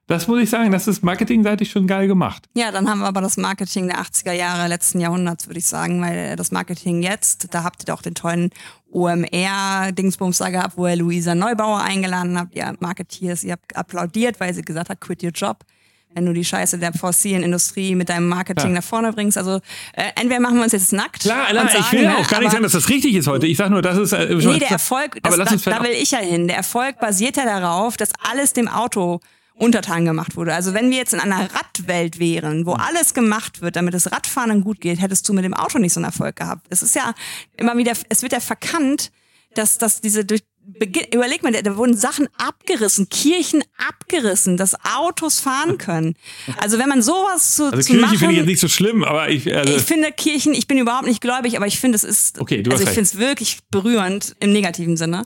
Das muss ich sagen, das ist marketingseitig schon geil gemacht. Ja, dann haben wir aber das Marketing der 80er Jahre letzten Jahrhunderts, würde ich sagen, weil das Marketing jetzt, da habt ihr doch den tollen OMR-Dingsbums da gehabt, wo ihr Luisa Neubauer eingeladen habt, ihr Marketeers, ihr habt applaudiert, weil sie gesagt hat, quit your job wenn du die Scheiße der fossilen Industrie mit deinem Marketing ja. nach vorne bringst. Also äh, entweder machen wir uns jetzt nackt. Klar, klar sagen, ich will auch gar nicht sagen, dass das richtig ist heute. Ich sage nur, das ist. Äh, nee, der Erfolg, das, da, da will ich ja hin. Der Erfolg basiert ja darauf, dass alles dem Auto untertan gemacht wurde. Also wenn wir jetzt in einer Radwelt wären, wo alles gemacht wird, damit das Radfahren gut geht, hättest du mit dem Auto nicht so einen Erfolg gehabt. Es ist ja immer wieder, es wird ja verkannt, dass, dass diese durch, überleg mal, da wurden Sachen abgerissen, Kirchen abgerissen, dass Autos fahren können. Also wenn man sowas zu, also zu Kirche finde ich jetzt nicht so schlimm, aber ich also ich finde Kirchen, ich bin überhaupt nicht gläubig, aber ich finde es ist okay, du also ich finde es wirklich berührend im negativen Sinne.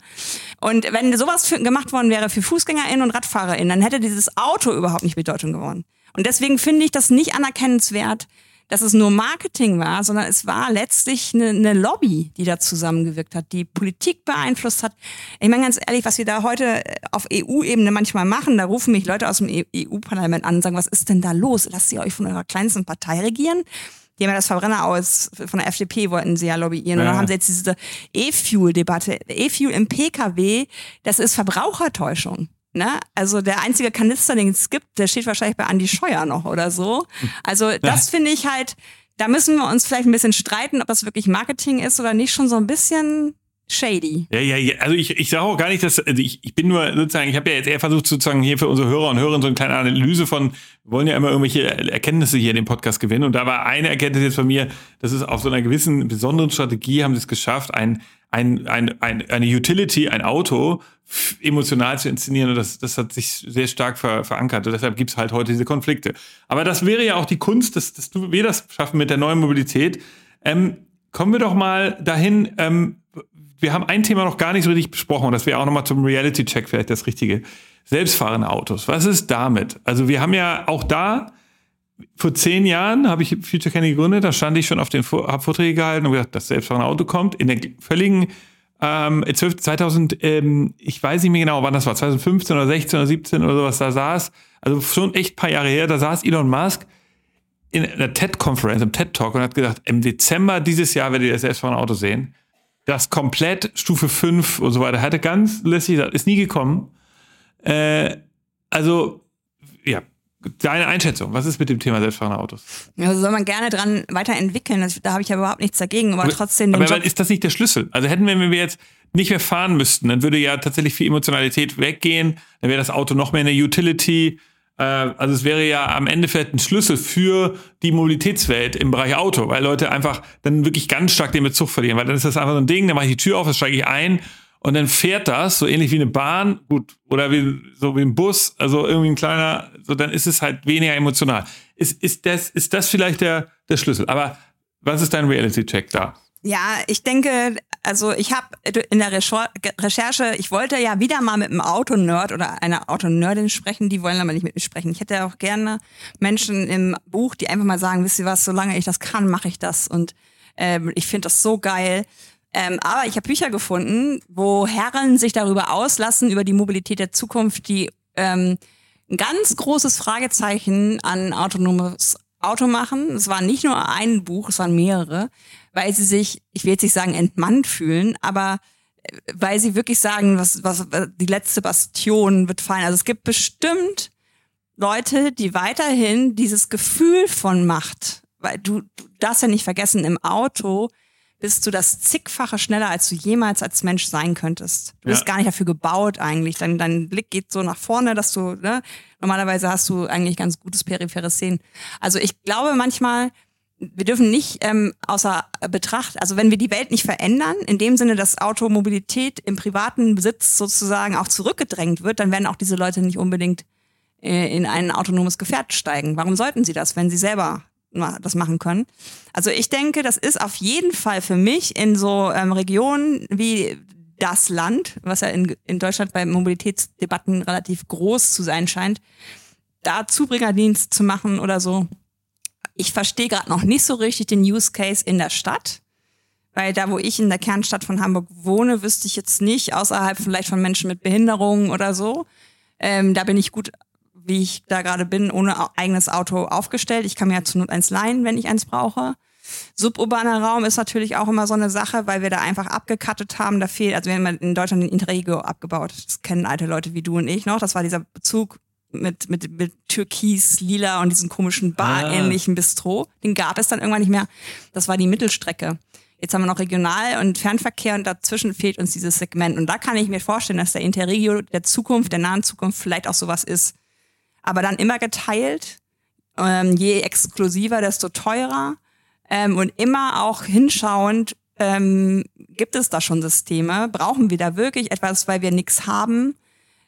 Und wenn sowas für, gemacht worden wäre für FußgängerInnen und RadfahrerInnen, dann hätte dieses Auto überhaupt nicht Bedeutung gewonnen. Und deswegen finde ich das nicht anerkennenswert, dass es nur Marketing war, sondern es war letztlich eine, eine Lobby, die da zusammengewirkt hat, die Politik beeinflusst hat. Ich meine ganz ehrlich, was wir da heute auf EU-Ebene manchmal machen, da rufen mich Leute aus dem EU-Parlament an und sagen, was ist denn da los? Lasst ihr euch von eurer kleinsten Partei regieren? Die haben ja das Verbrenner aus, von der FDP wollten sie ja lobbyieren. Und dann haben sie jetzt diese E-Fuel-Debatte. E-Fuel im PKW, das ist Verbrauchertäuschung. Ne? Also der einzige Kanister, den es gibt, der steht wahrscheinlich bei Andy Scheuer noch oder so. Also das finde ich halt, da müssen wir uns vielleicht ein bisschen streiten, ob das wirklich Marketing ist oder nicht, schon so ein bisschen shady. Ja, ja, ja. Also ich, ich sage auch gar nicht, dass, also ich, ich bin nur sozusagen, ich habe ja jetzt eher versucht, sozusagen hier für unsere Hörer und Hörerinnen so eine kleine Analyse von, wir wollen ja immer irgendwelche Erkenntnisse hier in dem Podcast gewinnen. Und da war eine Erkenntnis jetzt von mir, das ist auf so einer gewissen besonderen Strategie haben sie es geschafft, ein, ein, ein, ein, eine Utility, ein Auto, emotional zu inszenieren. Und das, das hat sich sehr stark ver, verankert. Und deshalb gibt es halt heute diese Konflikte. Aber das wäre ja auch die Kunst, dass, dass wir das schaffen mit der neuen Mobilität. Ähm, kommen wir doch mal dahin. Ähm, wir haben ein Thema noch gar nicht so richtig besprochen. Und das wäre auch nochmal zum Reality-Check vielleicht das Richtige. Selbstfahrende Autos. Was ist damit? Also wir haben ja auch da vor zehn Jahren habe ich Future Candy gegründet, da stand ich schon auf den hab Vorträge gehalten und gesagt, das selbstfahrende Auto kommt in der völligen ähm, 2000, ähm, ich weiß nicht mehr genau, wann das war, 2015 oder 16 oder 17 oder sowas, da saß, also schon echt ein paar Jahre her, da saß Elon Musk in einer TED-Konferenz, im TED-Talk und hat gesagt, im Dezember dieses Jahr werdet ihr das selbstfahrende Auto sehen. Das komplett Stufe 5 und so weiter. Hatte ganz lässig gesagt, ist nie gekommen. Äh, also, ja, Deine Einschätzung, was ist mit dem Thema selbstfahrende Autos? Also soll man gerne dran weiterentwickeln, das, da habe ich ja überhaupt nichts dagegen, aber, aber trotzdem Aber Job ist das nicht der Schlüssel? Also hätten wir, wenn wir jetzt nicht mehr fahren müssten, dann würde ja tatsächlich viel Emotionalität weggehen, dann wäre das Auto noch mehr eine Utility, also es wäre ja am Ende vielleicht ein Schlüssel für die Mobilitätswelt im Bereich Auto, weil Leute einfach dann wirklich ganz stark den Bezug verlieren, weil dann ist das einfach so ein Ding, dann mache ich die Tür auf, dann steige ich ein und dann fährt das, so ähnlich wie eine Bahn, gut, oder wie, so wie ein Bus, also irgendwie ein kleiner, so dann ist es halt weniger emotional. Ist, ist, das, ist das vielleicht der, der Schlüssel? Aber was ist dein Reality-Check da? Ja, ich denke, also ich habe in der Recherche, ich wollte ja wieder mal mit einem Autonerd oder einer Autonerdin sprechen, die wollen aber nicht mit mir sprechen. Ich hätte auch gerne Menschen im Buch, die einfach mal sagen, wisst ihr was, solange ich das kann, mache ich das und ähm, ich finde das so geil. Ähm, aber ich habe Bücher gefunden, wo Herren sich darüber auslassen, über die Mobilität der Zukunft, die ähm, ein ganz großes Fragezeichen an autonomes Auto machen. Es war nicht nur ein Buch, es waren mehrere, weil sie sich, ich will jetzt nicht sagen entmannt fühlen, aber äh, weil sie wirklich sagen, was, was, die letzte Bastion wird fallen. Also es gibt bestimmt Leute, die weiterhin dieses Gefühl von Macht, weil du, du darfst ja nicht vergessen, im Auto bist du das zigfache schneller, als du jemals als Mensch sein könntest. Du bist ja. gar nicht dafür gebaut eigentlich. Dein, dein Blick geht so nach vorne, dass du, ne, normalerweise hast du eigentlich ganz gutes peripheres Sehen. Also ich glaube manchmal, wir dürfen nicht ähm, außer Betracht, also wenn wir die Welt nicht verändern, in dem Sinne, dass Automobilität im privaten Besitz sozusagen auch zurückgedrängt wird, dann werden auch diese Leute nicht unbedingt äh, in ein autonomes Gefährt steigen. Warum sollten sie das, wenn sie selber das machen können. Also ich denke, das ist auf jeden Fall für mich in so ähm, Regionen wie das Land, was ja in, in Deutschland bei Mobilitätsdebatten relativ groß zu sein scheint, da Zubringerdienst zu machen oder so. Ich verstehe gerade noch nicht so richtig den Use Case in der Stadt, weil da, wo ich in der Kernstadt von Hamburg wohne, wüsste ich jetzt nicht, außerhalb vielleicht von Menschen mit Behinderungen oder so. Ähm, da bin ich gut wie ich da gerade bin, ohne eigenes Auto aufgestellt. Ich kann mir ja zu Not eins leihen, wenn ich eins brauche. Suburbaner Raum ist natürlich auch immer so eine Sache, weil wir da einfach abgekattet haben. Da fehlt, also wir haben in Deutschland den Interregio abgebaut. Das kennen alte Leute wie du und ich noch. Das war dieser Bezug mit, mit, mit Türkis, Lila und diesem komischen Bar-ähnlichen ah. Bistro. Den gab es dann irgendwann nicht mehr. Das war die Mittelstrecke. Jetzt haben wir noch Regional- und Fernverkehr und dazwischen fehlt uns dieses Segment. Und da kann ich mir vorstellen, dass der Interregio der Zukunft, der nahen Zukunft vielleicht auch sowas ist aber dann immer geteilt. Ähm, je exklusiver, desto teurer. Ähm, und immer auch hinschauend, ähm, gibt es da schon Systeme? Brauchen wir da wirklich etwas, weil wir nichts haben?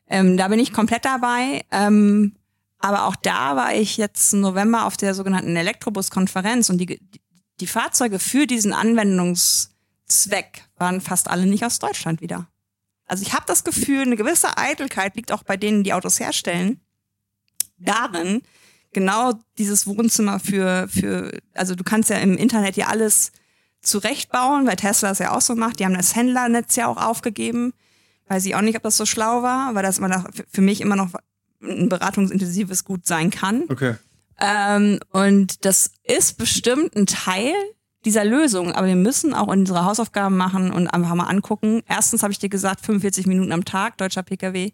Ähm, da bin ich komplett dabei. Ähm, aber auch da war ich jetzt im November auf der sogenannten Elektrobus-Konferenz und die, die Fahrzeuge für diesen Anwendungszweck waren fast alle nicht aus Deutschland wieder. Also ich habe das Gefühl, eine gewisse Eitelkeit liegt auch bei denen, die Autos herstellen darin, genau dieses Wohnzimmer für, für, also du kannst ja im Internet ja alles zurechtbauen, weil Tesla es ja auch so macht. Die haben das Händlernetz ja auch aufgegeben. Weiß ich auch nicht, ob das so schlau war, weil das immer noch, für mich immer noch ein beratungsintensives Gut sein kann. Okay. Ähm, und das ist bestimmt ein Teil dieser Lösung, aber wir müssen auch unsere Hausaufgaben machen und einfach mal angucken. Erstens habe ich dir gesagt, 45 Minuten am Tag, deutscher Pkw.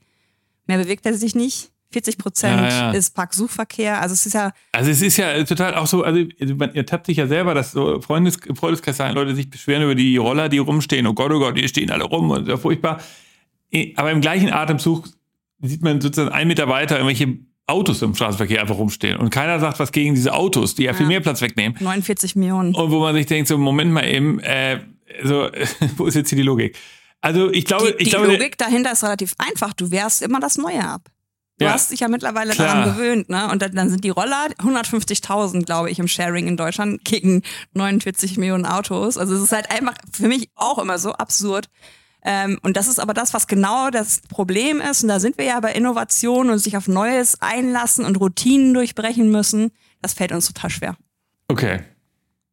Mehr bewegt er sich nicht. 40 Prozent ja, ja. ist Parksuchverkehr. Also es ist ja. Also es ist ja total auch so, also ihr tappt sich ja selber, dass so Freundes, Freundeskreis Leute sich beschweren über die Roller, die rumstehen. Oh Gott, oh Gott, die stehen alle rum und so furchtbar. Aber im gleichen Atemzug sieht man sozusagen einen Meter weiter irgendwelche Autos im Straßenverkehr einfach rumstehen. Und keiner sagt was gegen diese Autos, die ja, ja. viel mehr Platz wegnehmen. 49 Millionen. Und wo man sich denkt, so Moment mal eben, äh, so, wo ist jetzt hier die Logik? Also ich glaube, die, ich die glaube, Logik dahinter ist relativ einfach. Du wehrst immer das Neue ab. Du ja, hast dich ja mittlerweile klar. daran gewöhnt, ne? Und dann, dann sind die Roller 150.000, glaube ich, im Sharing in Deutschland gegen 49 Millionen Autos. Also es ist halt einfach für mich auch immer so absurd. Ähm, und das ist aber das, was genau das Problem ist. Und da sind wir ja bei Innovation und sich auf Neues einlassen und Routinen durchbrechen müssen. Das fällt uns total schwer. Okay.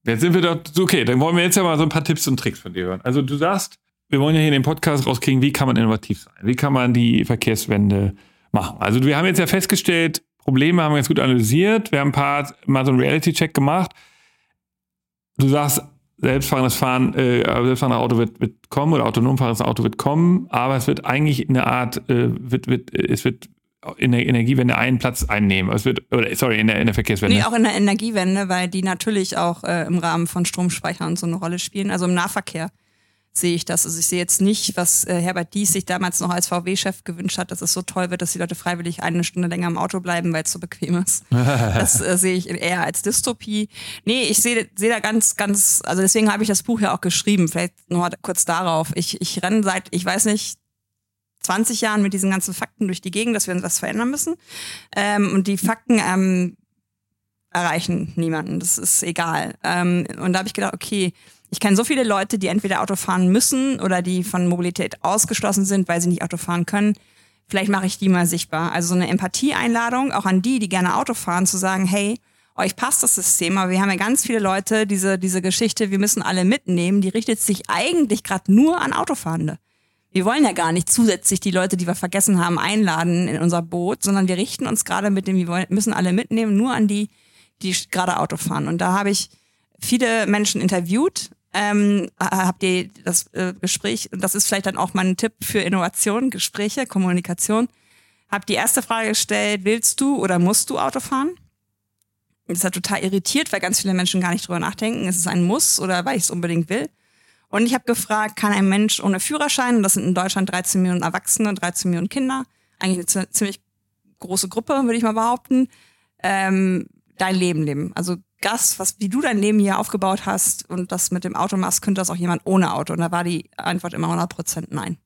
Jetzt sind wir doch, okay, dann wollen wir jetzt ja mal so ein paar Tipps und Tricks von dir hören. Also du sagst, wir wollen ja hier in den Podcast rauskriegen, wie kann man innovativ sein? Wie kann man die Verkehrswende machen. Also wir haben jetzt ja festgestellt, Probleme haben wir ganz gut analysiert. Wir haben ein paar mal so einen Reality-Check gemacht. Du sagst, selbstfahrendes Fahren, äh, selbstfahrendes Auto wird, wird kommen oder autonom fahrendes Auto wird kommen, aber es wird eigentlich eine Art, äh, wird, wird, es wird in der Energiewende einen Platz einnehmen. Es wird, oder, sorry, in der, in der Verkehrswende. Nee, auch in der Energiewende, weil die natürlich auch äh, im Rahmen von Stromspeichern so eine Rolle spielen, also im Nahverkehr sehe ich das. Also ich sehe jetzt nicht, was äh, Herbert Dies sich damals noch als VW-Chef gewünscht hat, dass es so toll wird, dass die Leute freiwillig eine Stunde länger im Auto bleiben, weil es so bequem ist. das äh, sehe ich eher als Dystopie. Nee, ich sehe seh da ganz, ganz, also deswegen habe ich das Buch ja auch geschrieben. Vielleicht nur kurz darauf. Ich, ich renne seit, ich weiß nicht, 20 Jahren mit diesen ganzen Fakten durch die Gegend, dass wir uns was verändern müssen. Ähm, und die Fakten ähm, erreichen niemanden. Das ist egal. Ähm, und da habe ich gedacht, okay, Ich kenne so viele Leute, die entweder Auto fahren müssen oder die von Mobilität ausgeschlossen sind, weil sie nicht Auto fahren können. Vielleicht mache ich die mal sichtbar. Also so eine Empathieeinladung auch an die, die gerne Auto fahren, zu sagen, hey, euch passt das System, aber wir haben ja ganz viele Leute, diese, diese Geschichte, wir müssen alle mitnehmen, die richtet sich eigentlich gerade nur an Autofahrende. Wir wollen ja gar nicht zusätzlich die Leute, die wir vergessen haben, einladen in unser Boot, sondern wir richten uns gerade mit dem, wir müssen alle mitnehmen, nur an die, die gerade Auto fahren. Und da habe ich viele Menschen interviewt, ähm, habt ihr das äh, Gespräch, und das ist vielleicht dann auch mein Tipp für Innovation, Gespräche, Kommunikation, hab die erste Frage gestellt, willst du oder musst du Auto fahren? Das hat total irritiert, weil ganz viele Menschen gar nicht drüber nachdenken, ist es ein Muss oder weil ich es unbedingt will. Und ich habe gefragt, kann ein Mensch ohne Führerschein, und das sind in Deutschland 13 Millionen Erwachsene, 13 Millionen Kinder, eigentlich eine ziemlich große Gruppe, würde ich mal behaupten, ähm, dein Leben leben. Also das, was, wie du dein Leben hier aufgebaut hast und das mit dem Auto machst, könnte das auch jemand ohne Auto. Und da war die Antwort immer 100 Prozent nein.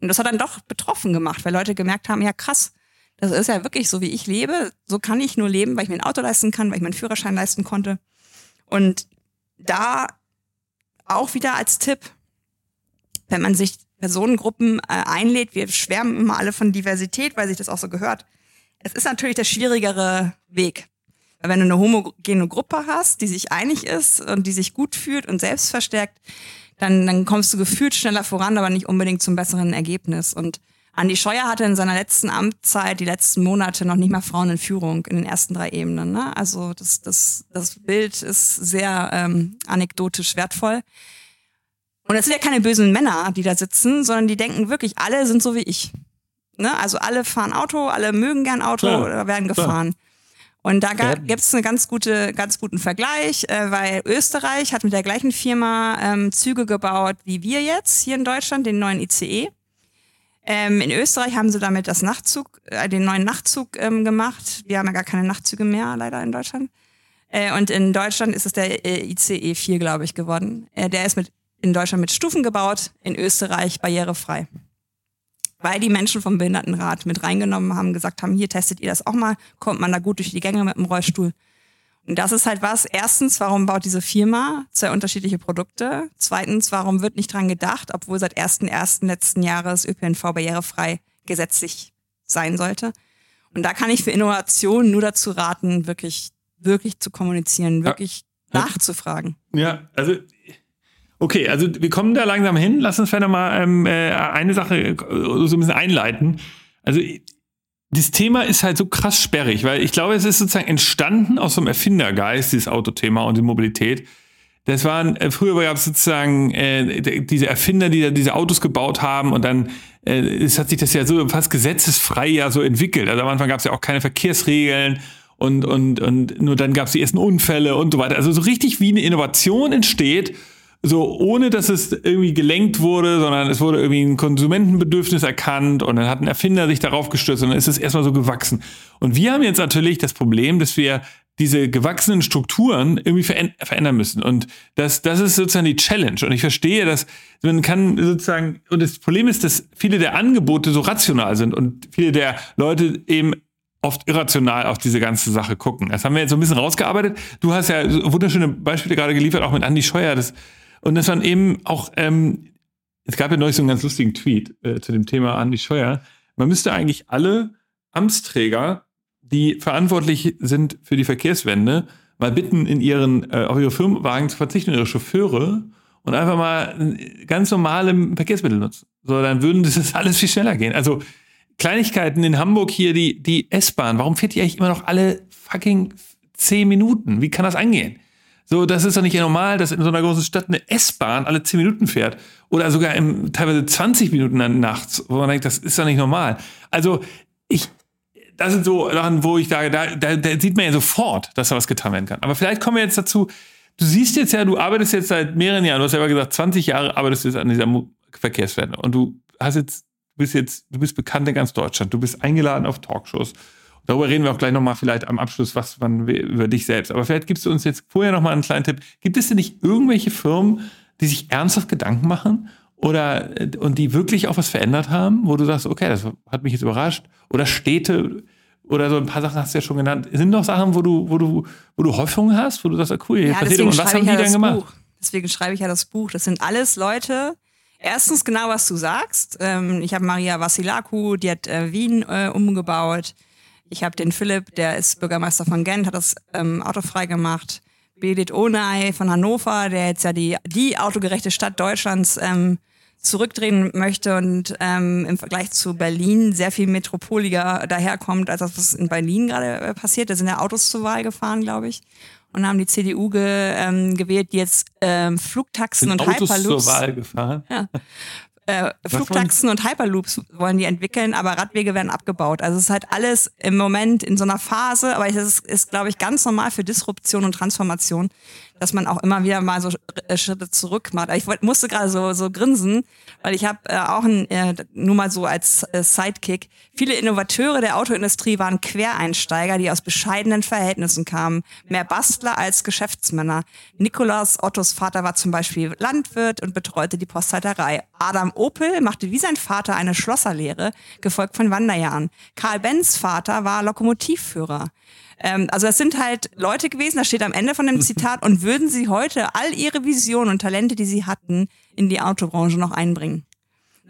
Und das hat dann doch betroffen gemacht, weil Leute gemerkt haben, ja krass, das ist ja wirklich so, wie ich lebe. So kann ich nur leben, weil ich mir ein Auto leisten kann, weil ich meinen Führerschein leisten konnte. Und da auch wieder als Tipp, wenn man sich Personengruppen äh, einlädt, wir schwärmen immer alle von Diversität, weil sich das auch so gehört. Es ist natürlich der schwierigere Weg. Wenn du eine homogene Gruppe hast, die sich einig ist und die sich gut fühlt und selbst verstärkt, dann, dann kommst du gefühlt schneller voran, aber nicht unbedingt zum besseren Ergebnis. Und Andi Scheuer hatte in seiner letzten Amtszeit die letzten Monate noch nicht mal Frauen in Führung in den ersten drei Ebenen. Ne? Also das, das, das Bild ist sehr ähm, anekdotisch wertvoll. Und es sind ja keine bösen Männer, die da sitzen, sondern die denken wirklich, alle sind so wie ich. Ne? Also alle fahren Auto, alle mögen gern Auto Klar. oder werden gefahren. Klar. Und da gibt es einen ganz, gute, ganz guten Vergleich, äh, weil Österreich hat mit der gleichen Firma ähm, Züge gebaut wie wir jetzt hier in Deutschland, den neuen ICE. Ähm, in Österreich haben sie damit das Nachtzug, äh, den neuen Nachtzug ähm, gemacht. Wir haben ja gar keine Nachtzüge mehr, leider in Deutschland. Äh, und in Deutschland ist es der äh, ICE 4, glaube ich, geworden. Äh, der ist mit, in Deutschland mit Stufen gebaut, in Österreich barrierefrei weil die Menschen vom Behindertenrat mit reingenommen haben, gesagt haben, hier testet ihr das auch mal, kommt man da gut durch die Gänge mit dem Rollstuhl. Und das ist halt was. Erstens, warum baut diese Firma zwei unterschiedliche Produkte? Zweitens, warum wird nicht dran gedacht, obwohl seit 1.1. letzten Jahres ÖPNV barrierefrei gesetzlich sein sollte? Und da kann ich für Innovation nur dazu raten, wirklich, wirklich zu kommunizieren, wirklich ja. nachzufragen. Ja, also Okay, also wir kommen da langsam hin. Lass uns vielleicht mal ähm, äh, eine Sache äh, so ein bisschen einleiten. Also das Thema ist halt so krass sperrig, weil ich glaube, es ist sozusagen entstanden aus so einem Erfindergeist, dieses Autothema und die Mobilität. Das waren, äh, früher gab es sozusagen äh, diese Erfinder, die da diese Autos gebaut haben und dann äh, es hat sich das ja so fast gesetzesfrei ja so entwickelt. Also am Anfang gab es ja auch keine Verkehrsregeln und, und, und nur dann gab es die ersten Unfälle und so weiter. Also so richtig wie eine Innovation entsteht so ohne dass es irgendwie gelenkt wurde, sondern es wurde irgendwie ein Konsumentenbedürfnis erkannt und dann hat ein Erfinder sich darauf gestürzt und dann ist es erstmal so gewachsen. Und wir haben jetzt natürlich das Problem, dass wir diese gewachsenen Strukturen irgendwie verändern müssen. Und das, das ist sozusagen die Challenge. Und ich verstehe, dass man kann sozusagen, und das Problem ist, dass viele der Angebote so rational sind und viele der Leute eben oft irrational auf diese ganze Sache gucken. Das haben wir jetzt so ein bisschen rausgearbeitet. Du hast ja wunderschöne Beispiele gerade geliefert, auch mit Andy Scheuer. Das und das waren eben auch, ähm, es gab ja neulich so einen ganz lustigen Tweet äh, zu dem Thema Andi Scheuer. Man müsste eigentlich alle Amtsträger, die verantwortlich sind für die Verkehrswende, mal bitten, in ihren, äh, auf ihre Firmenwagen zu verzichten, ihre Chauffeure und einfach mal ganz normale Verkehrsmittel nutzen. So, dann würden das alles viel schneller gehen. Also Kleinigkeiten in Hamburg hier, die, die S-Bahn, warum fährt die eigentlich immer noch alle fucking zehn Minuten? Wie kann das angehen? So, das ist doch nicht normal, dass in so einer großen Stadt eine S-Bahn alle 10 Minuten fährt. Oder sogar im, teilweise 20 Minuten nachts, wo man denkt, das ist doch nicht normal. Also, ich, das sind so Sachen, wo ich sage, da, da, da sieht man ja sofort, dass da was getan werden kann. Aber vielleicht kommen wir jetzt dazu, du siehst jetzt ja, du arbeitest jetzt seit mehreren Jahren, du hast ja gesagt, 20 Jahre arbeitest du jetzt an dieser Verkehrswende. Und du hast jetzt, du bist jetzt, du bist bekannt in ganz Deutschland, du bist eingeladen auf Talkshows. Darüber reden wir auch gleich nochmal vielleicht am Abschluss, was man über dich selbst. Aber vielleicht gibst du uns jetzt vorher nochmal einen kleinen Tipp. Gibt es denn nicht irgendwelche Firmen, die sich ernsthaft Gedanken machen oder und die wirklich auch was verändert haben, wo du sagst, okay, das hat mich jetzt überrascht? Oder Städte oder so ein paar Sachen hast du ja schon genannt. Sind noch Sachen, wo du, wo du, wo du Hoffnung hast, wo du sagst, ah, cool, hier ja, passiert und was haben die dann gemacht? Buch. deswegen schreibe ich ja das Buch. Das sind alles Leute, erstens genau, was du sagst. Ähm, ich habe Maria Vassilakou, die hat äh, Wien äh, umgebaut. Ich habe den Philipp, der ist Bürgermeister von Gent, hat das ähm, autofrei gemacht. Bedit Onay von Hannover, der jetzt ja die, die autogerechte Stadt Deutschlands ähm, zurückdrehen möchte und ähm, im Vergleich zu Berlin sehr viel metropoliger daherkommt, als das, was in Berlin gerade äh, passiert. Da sind ja Autos zur Wahl gefahren, glaube ich. Und haben die CDU ge, ähm, gewählt, die jetzt ähm, Flugtaxen Sind und Autos Hyperloops. zur Wahl gefahren. Ja. Äh, Flugtaxen und Hyperloops wollen die entwickeln, aber Radwege werden abgebaut. Also es ist halt alles im Moment in so einer Phase, aber es ist, ist glaube ich, ganz normal für Disruption und Transformation, dass man auch immer wieder mal so äh, Schritte zurück macht. Ich musste gerade so, so grinsen, weil ich habe äh, auch ein, äh, nur mal so als äh, Sidekick, viele Innovateure der Autoindustrie waren Quereinsteiger, die aus bescheidenen Verhältnissen kamen, mehr Bastler als Geschäftsmänner. Nikolaus Ottos Vater war zum Beispiel Landwirt und betreute die Postleiterei. Adam Opel machte wie sein Vater eine Schlosserlehre, gefolgt von Wanderjahren. Karl Benz Vater war Lokomotivführer. Ähm, also das sind halt Leute gewesen, das steht am Ende von dem Zitat, und würden sie heute all ihre Visionen und Talente, die sie hatten, in die Autobranche noch einbringen.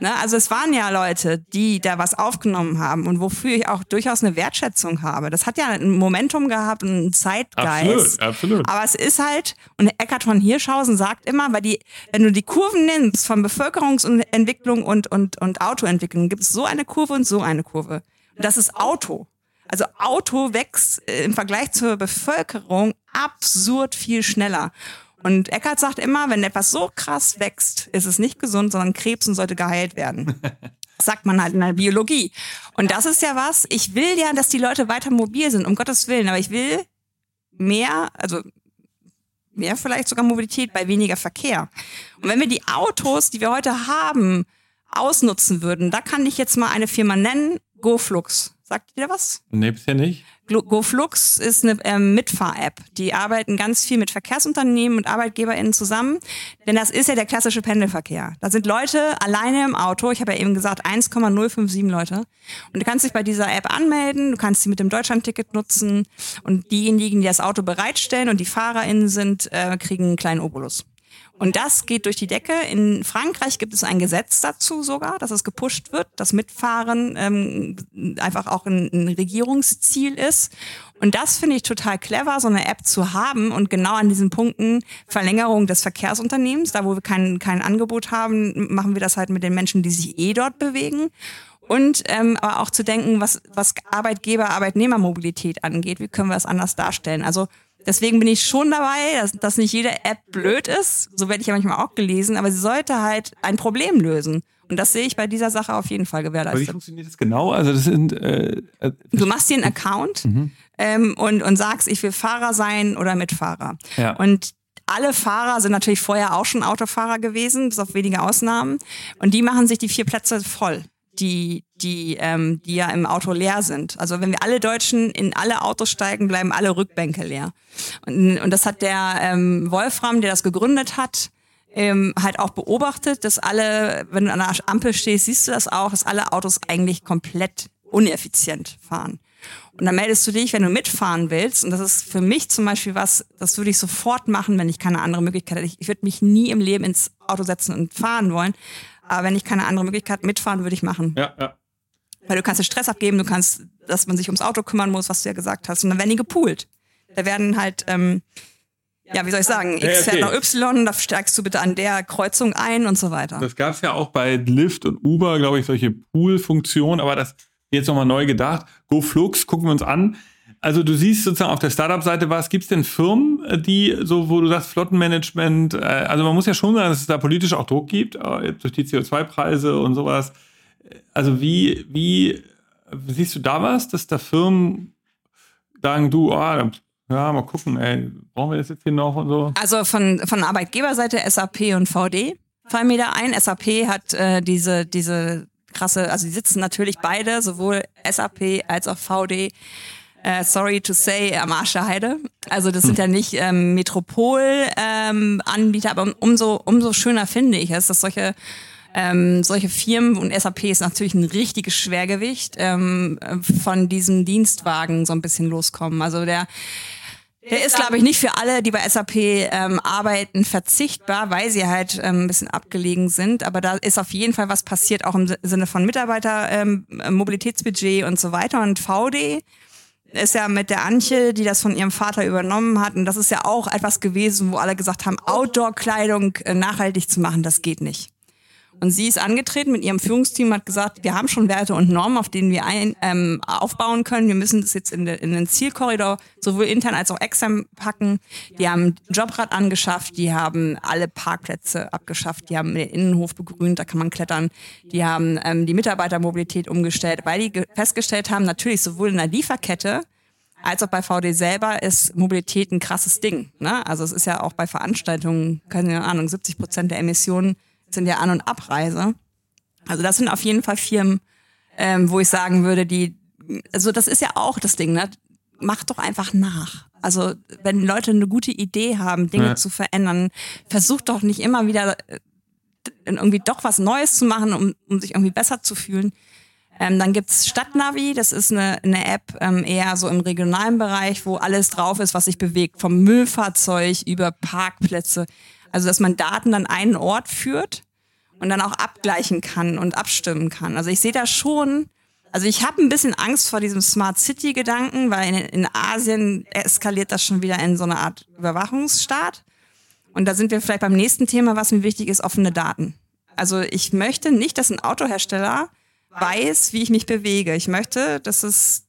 Ne? Also es waren ja Leute, die da was aufgenommen haben und wofür ich auch durchaus eine Wertschätzung habe. Das hat ja ein Momentum gehabt und einen Zeitgeist. Absolut, absolut. Aber es ist halt, und Eckart von Hirschhausen sagt immer, weil die, wenn du die Kurven nimmst von Bevölkerungsentwicklung und, und, und Autoentwicklung, gibt es so eine Kurve und so eine Kurve. Und das ist Auto. Also Auto wächst äh, im Vergleich zur Bevölkerung absurd viel schneller. Und Eckart sagt immer, wenn etwas so krass wächst, ist es nicht gesund, sondern Krebs und sollte geheilt werden. Das sagt man halt in der Biologie. Und das ist ja was, ich will ja, dass die Leute weiter mobil sind, um Gottes Willen, aber ich will mehr, also mehr vielleicht sogar Mobilität bei weniger Verkehr. Und wenn wir die Autos, die wir heute haben, ausnutzen würden, da kann ich jetzt mal eine Firma nennen, GoFlux. Sagt ihr was? Nee, bisher nicht. GoFlux ist eine ähm, Mitfahr-App. Die arbeiten ganz viel mit Verkehrsunternehmen und ArbeitgeberInnen zusammen, denn das ist ja der klassische Pendelverkehr. Da sind Leute alleine im Auto. Ich habe ja eben gesagt 1,057 Leute. Und du kannst dich bei dieser App anmelden, du kannst sie mit dem Deutschlandticket nutzen und diejenigen, die das Auto bereitstellen und die FahrerInnen sind, äh, kriegen einen kleinen Obolus. Und das geht durch die Decke. In Frankreich gibt es ein Gesetz dazu sogar, dass es gepusht wird, dass Mitfahren ähm, einfach auch ein, ein Regierungsziel ist. Und das finde ich total clever, so eine App zu haben und genau an diesen Punkten Verlängerung des Verkehrsunternehmens, da wo wir kein, kein Angebot haben, machen wir das halt mit den Menschen, die sich eh dort bewegen. Und ähm, aber auch zu denken, was, was Arbeitgeber, Arbeitnehmermobilität angeht, wie können wir das anders darstellen? Also Deswegen bin ich schon dabei, dass, dass nicht jede App blöd ist. So werde ich ja manchmal auch gelesen, aber sie sollte halt ein Problem lösen. Und das sehe ich bei dieser Sache auf jeden Fall Aber wie gewährleistet. funktioniert das genau? Also das sind äh, äh, Du machst dir einen Account ähm, und, und sagst, ich will Fahrer sein oder Mitfahrer. Ja. Und alle Fahrer sind natürlich vorher auch schon Autofahrer gewesen, bis auf wenige Ausnahmen. Und die machen sich die vier Plätze voll, die, die, ähm, die ja im Auto leer sind. Also wenn wir alle Deutschen in alle Autos steigen, bleiben alle Rückbänke leer. Und, und das hat der ähm, Wolfram, der das gegründet hat, ähm, halt auch beobachtet, dass alle, wenn du an der Ampel stehst, siehst du das auch, dass alle Autos eigentlich komplett uneffizient fahren. Und dann meldest du dich, wenn du mitfahren willst. Und das ist für mich zum Beispiel was, das würde ich sofort machen, wenn ich keine andere Möglichkeit hätte. Ich, ich würde mich nie im Leben ins Auto setzen und fahren wollen. Aber wenn ich keine andere Möglichkeit mitfahren, würde ich machen. ja, ja. Weil du kannst den Stress abgeben, du kannst, dass man sich ums Auto kümmern muss, was du ja gesagt hast. Und dann werden die gepoolt. Da werden halt, ähm, ja, wie soll ich sagen, X Ja, okay. fährt nach Y, da steigst du bitte an der Kreuzung ein und so weiter. Das gab es ja auch bei Lyft und Uber, glaube ich, solche Pool-Funktionen, aber das jetzt nochmal neu gedacht. GoFlux, gucken wir uns an. Also du siehst sozusagen auf der Startup-Seite was, gibt es denn Firmen, äh, die so, wo du sagst, Flottenmanagement, äh, also man muss ja schon sagen, dass es da politisch auch Druck gibt, äh, durch die CO2-Preise und sowas. Also wie, wie siehst du da was, dass da Firmen sagen, du, ah, ja, mal gucken, ey, brauchen wir das jetzt hier noch und so? Also von, von Arbeitgeberseite SAP und VD fallen mir da ein. SAP hat äh, diese, diese krasse, also die sitzen natürlich beide, sowohl SAP als auch VD. Äh, sorry to say, am Arsch der Heide. Also das sind ja nicht ähm, Metropol-Anbieter, aber umso, umso schöner finde ich es, dass solche ähm, solche Firmen und SAP ist natürlich ein richtiges Schwergewicht ähm, von diesem Dienstwagen so ein bisschen loskommen. Also der Der ist, glaube ich, nicht für alle, die bei SAP ähm, arbeiten, verzichtbar, weil sie halt ähm, ein bisschen abgelegen sind. Aber da ist auf jeden Fall was passiert, auch im Sinne von Mitarbeiter, ähm, Mobilitätsbudget und so weiter. Und VD ist ja mit der Antje, die das von ihrem Vater übernommen hat. Und das ist ja auch etwas gewesen, wo alle gesagt haben, Outdoor-Kleidung äh, nachhaltig zu machen, das geht nicht. Und sie ist angetreten mit ihrem Führungsteam, hat gesagt, wir haben schon Werte und Normen, auf denen wir ein, ähm, aufbauen können. Wir müssen das jetzt in, de, in den Zielkorridor sowohl intern als auch extern packen. Die haben Jobrad angeschafft, die haben alle Parkplätze abgeschafft, die haben den Innenhof begrünt, da kann man klettern. Die haben ähm, die Mitarbeitermobilität umgestellt, weil die festgestellt haben, natürlich sowohl in der Lieferkette als auch bei VD selber ist Mobilität ein krasses Ding. Ne? Also es ist ja auch bei Veranstaltungen, keine Ahnung, 70 Prozent der Emissionen sind ja An- und Abreise. Also das sind auf jeden Fall Firmen, ähm, wo ich sagen würde, die, also das ist ja auch das Ding, ne? Macht doch einfach nach. Also wenn Leute eine gute Idee haben, Dinge ja. zu verändern, versucht doch nicht immer wieder äh, irgendwie doch was Neues zu machen, um, um sich irgendwie besser zu fühlen. Ähm, dann gibt's Stadtnavi, das ist eine, eine App ähm, eher so im regionalen Bereich, wo alles drauf ist, was sich bewegt, vom Müllfahrzeug über Parkplätze. Also dass man Daten an einen Ort führt und dann auch abgleichen kann und abstimmen kann. Also ich sehe da schon, also ich habe ein bisschen Angst vor diesem Smart City Gedanken, weil in, in Asien eskaliert das schon wieder in so eine Art Überwachungsstaat. Und da sind wir vielleicht beim nächsten Thema, was mir wichtig ist, offene Daten. Also ich möchte nicht, dass ein Autohersteller weiß, wie ich mich bewege. Ich möchte, dass es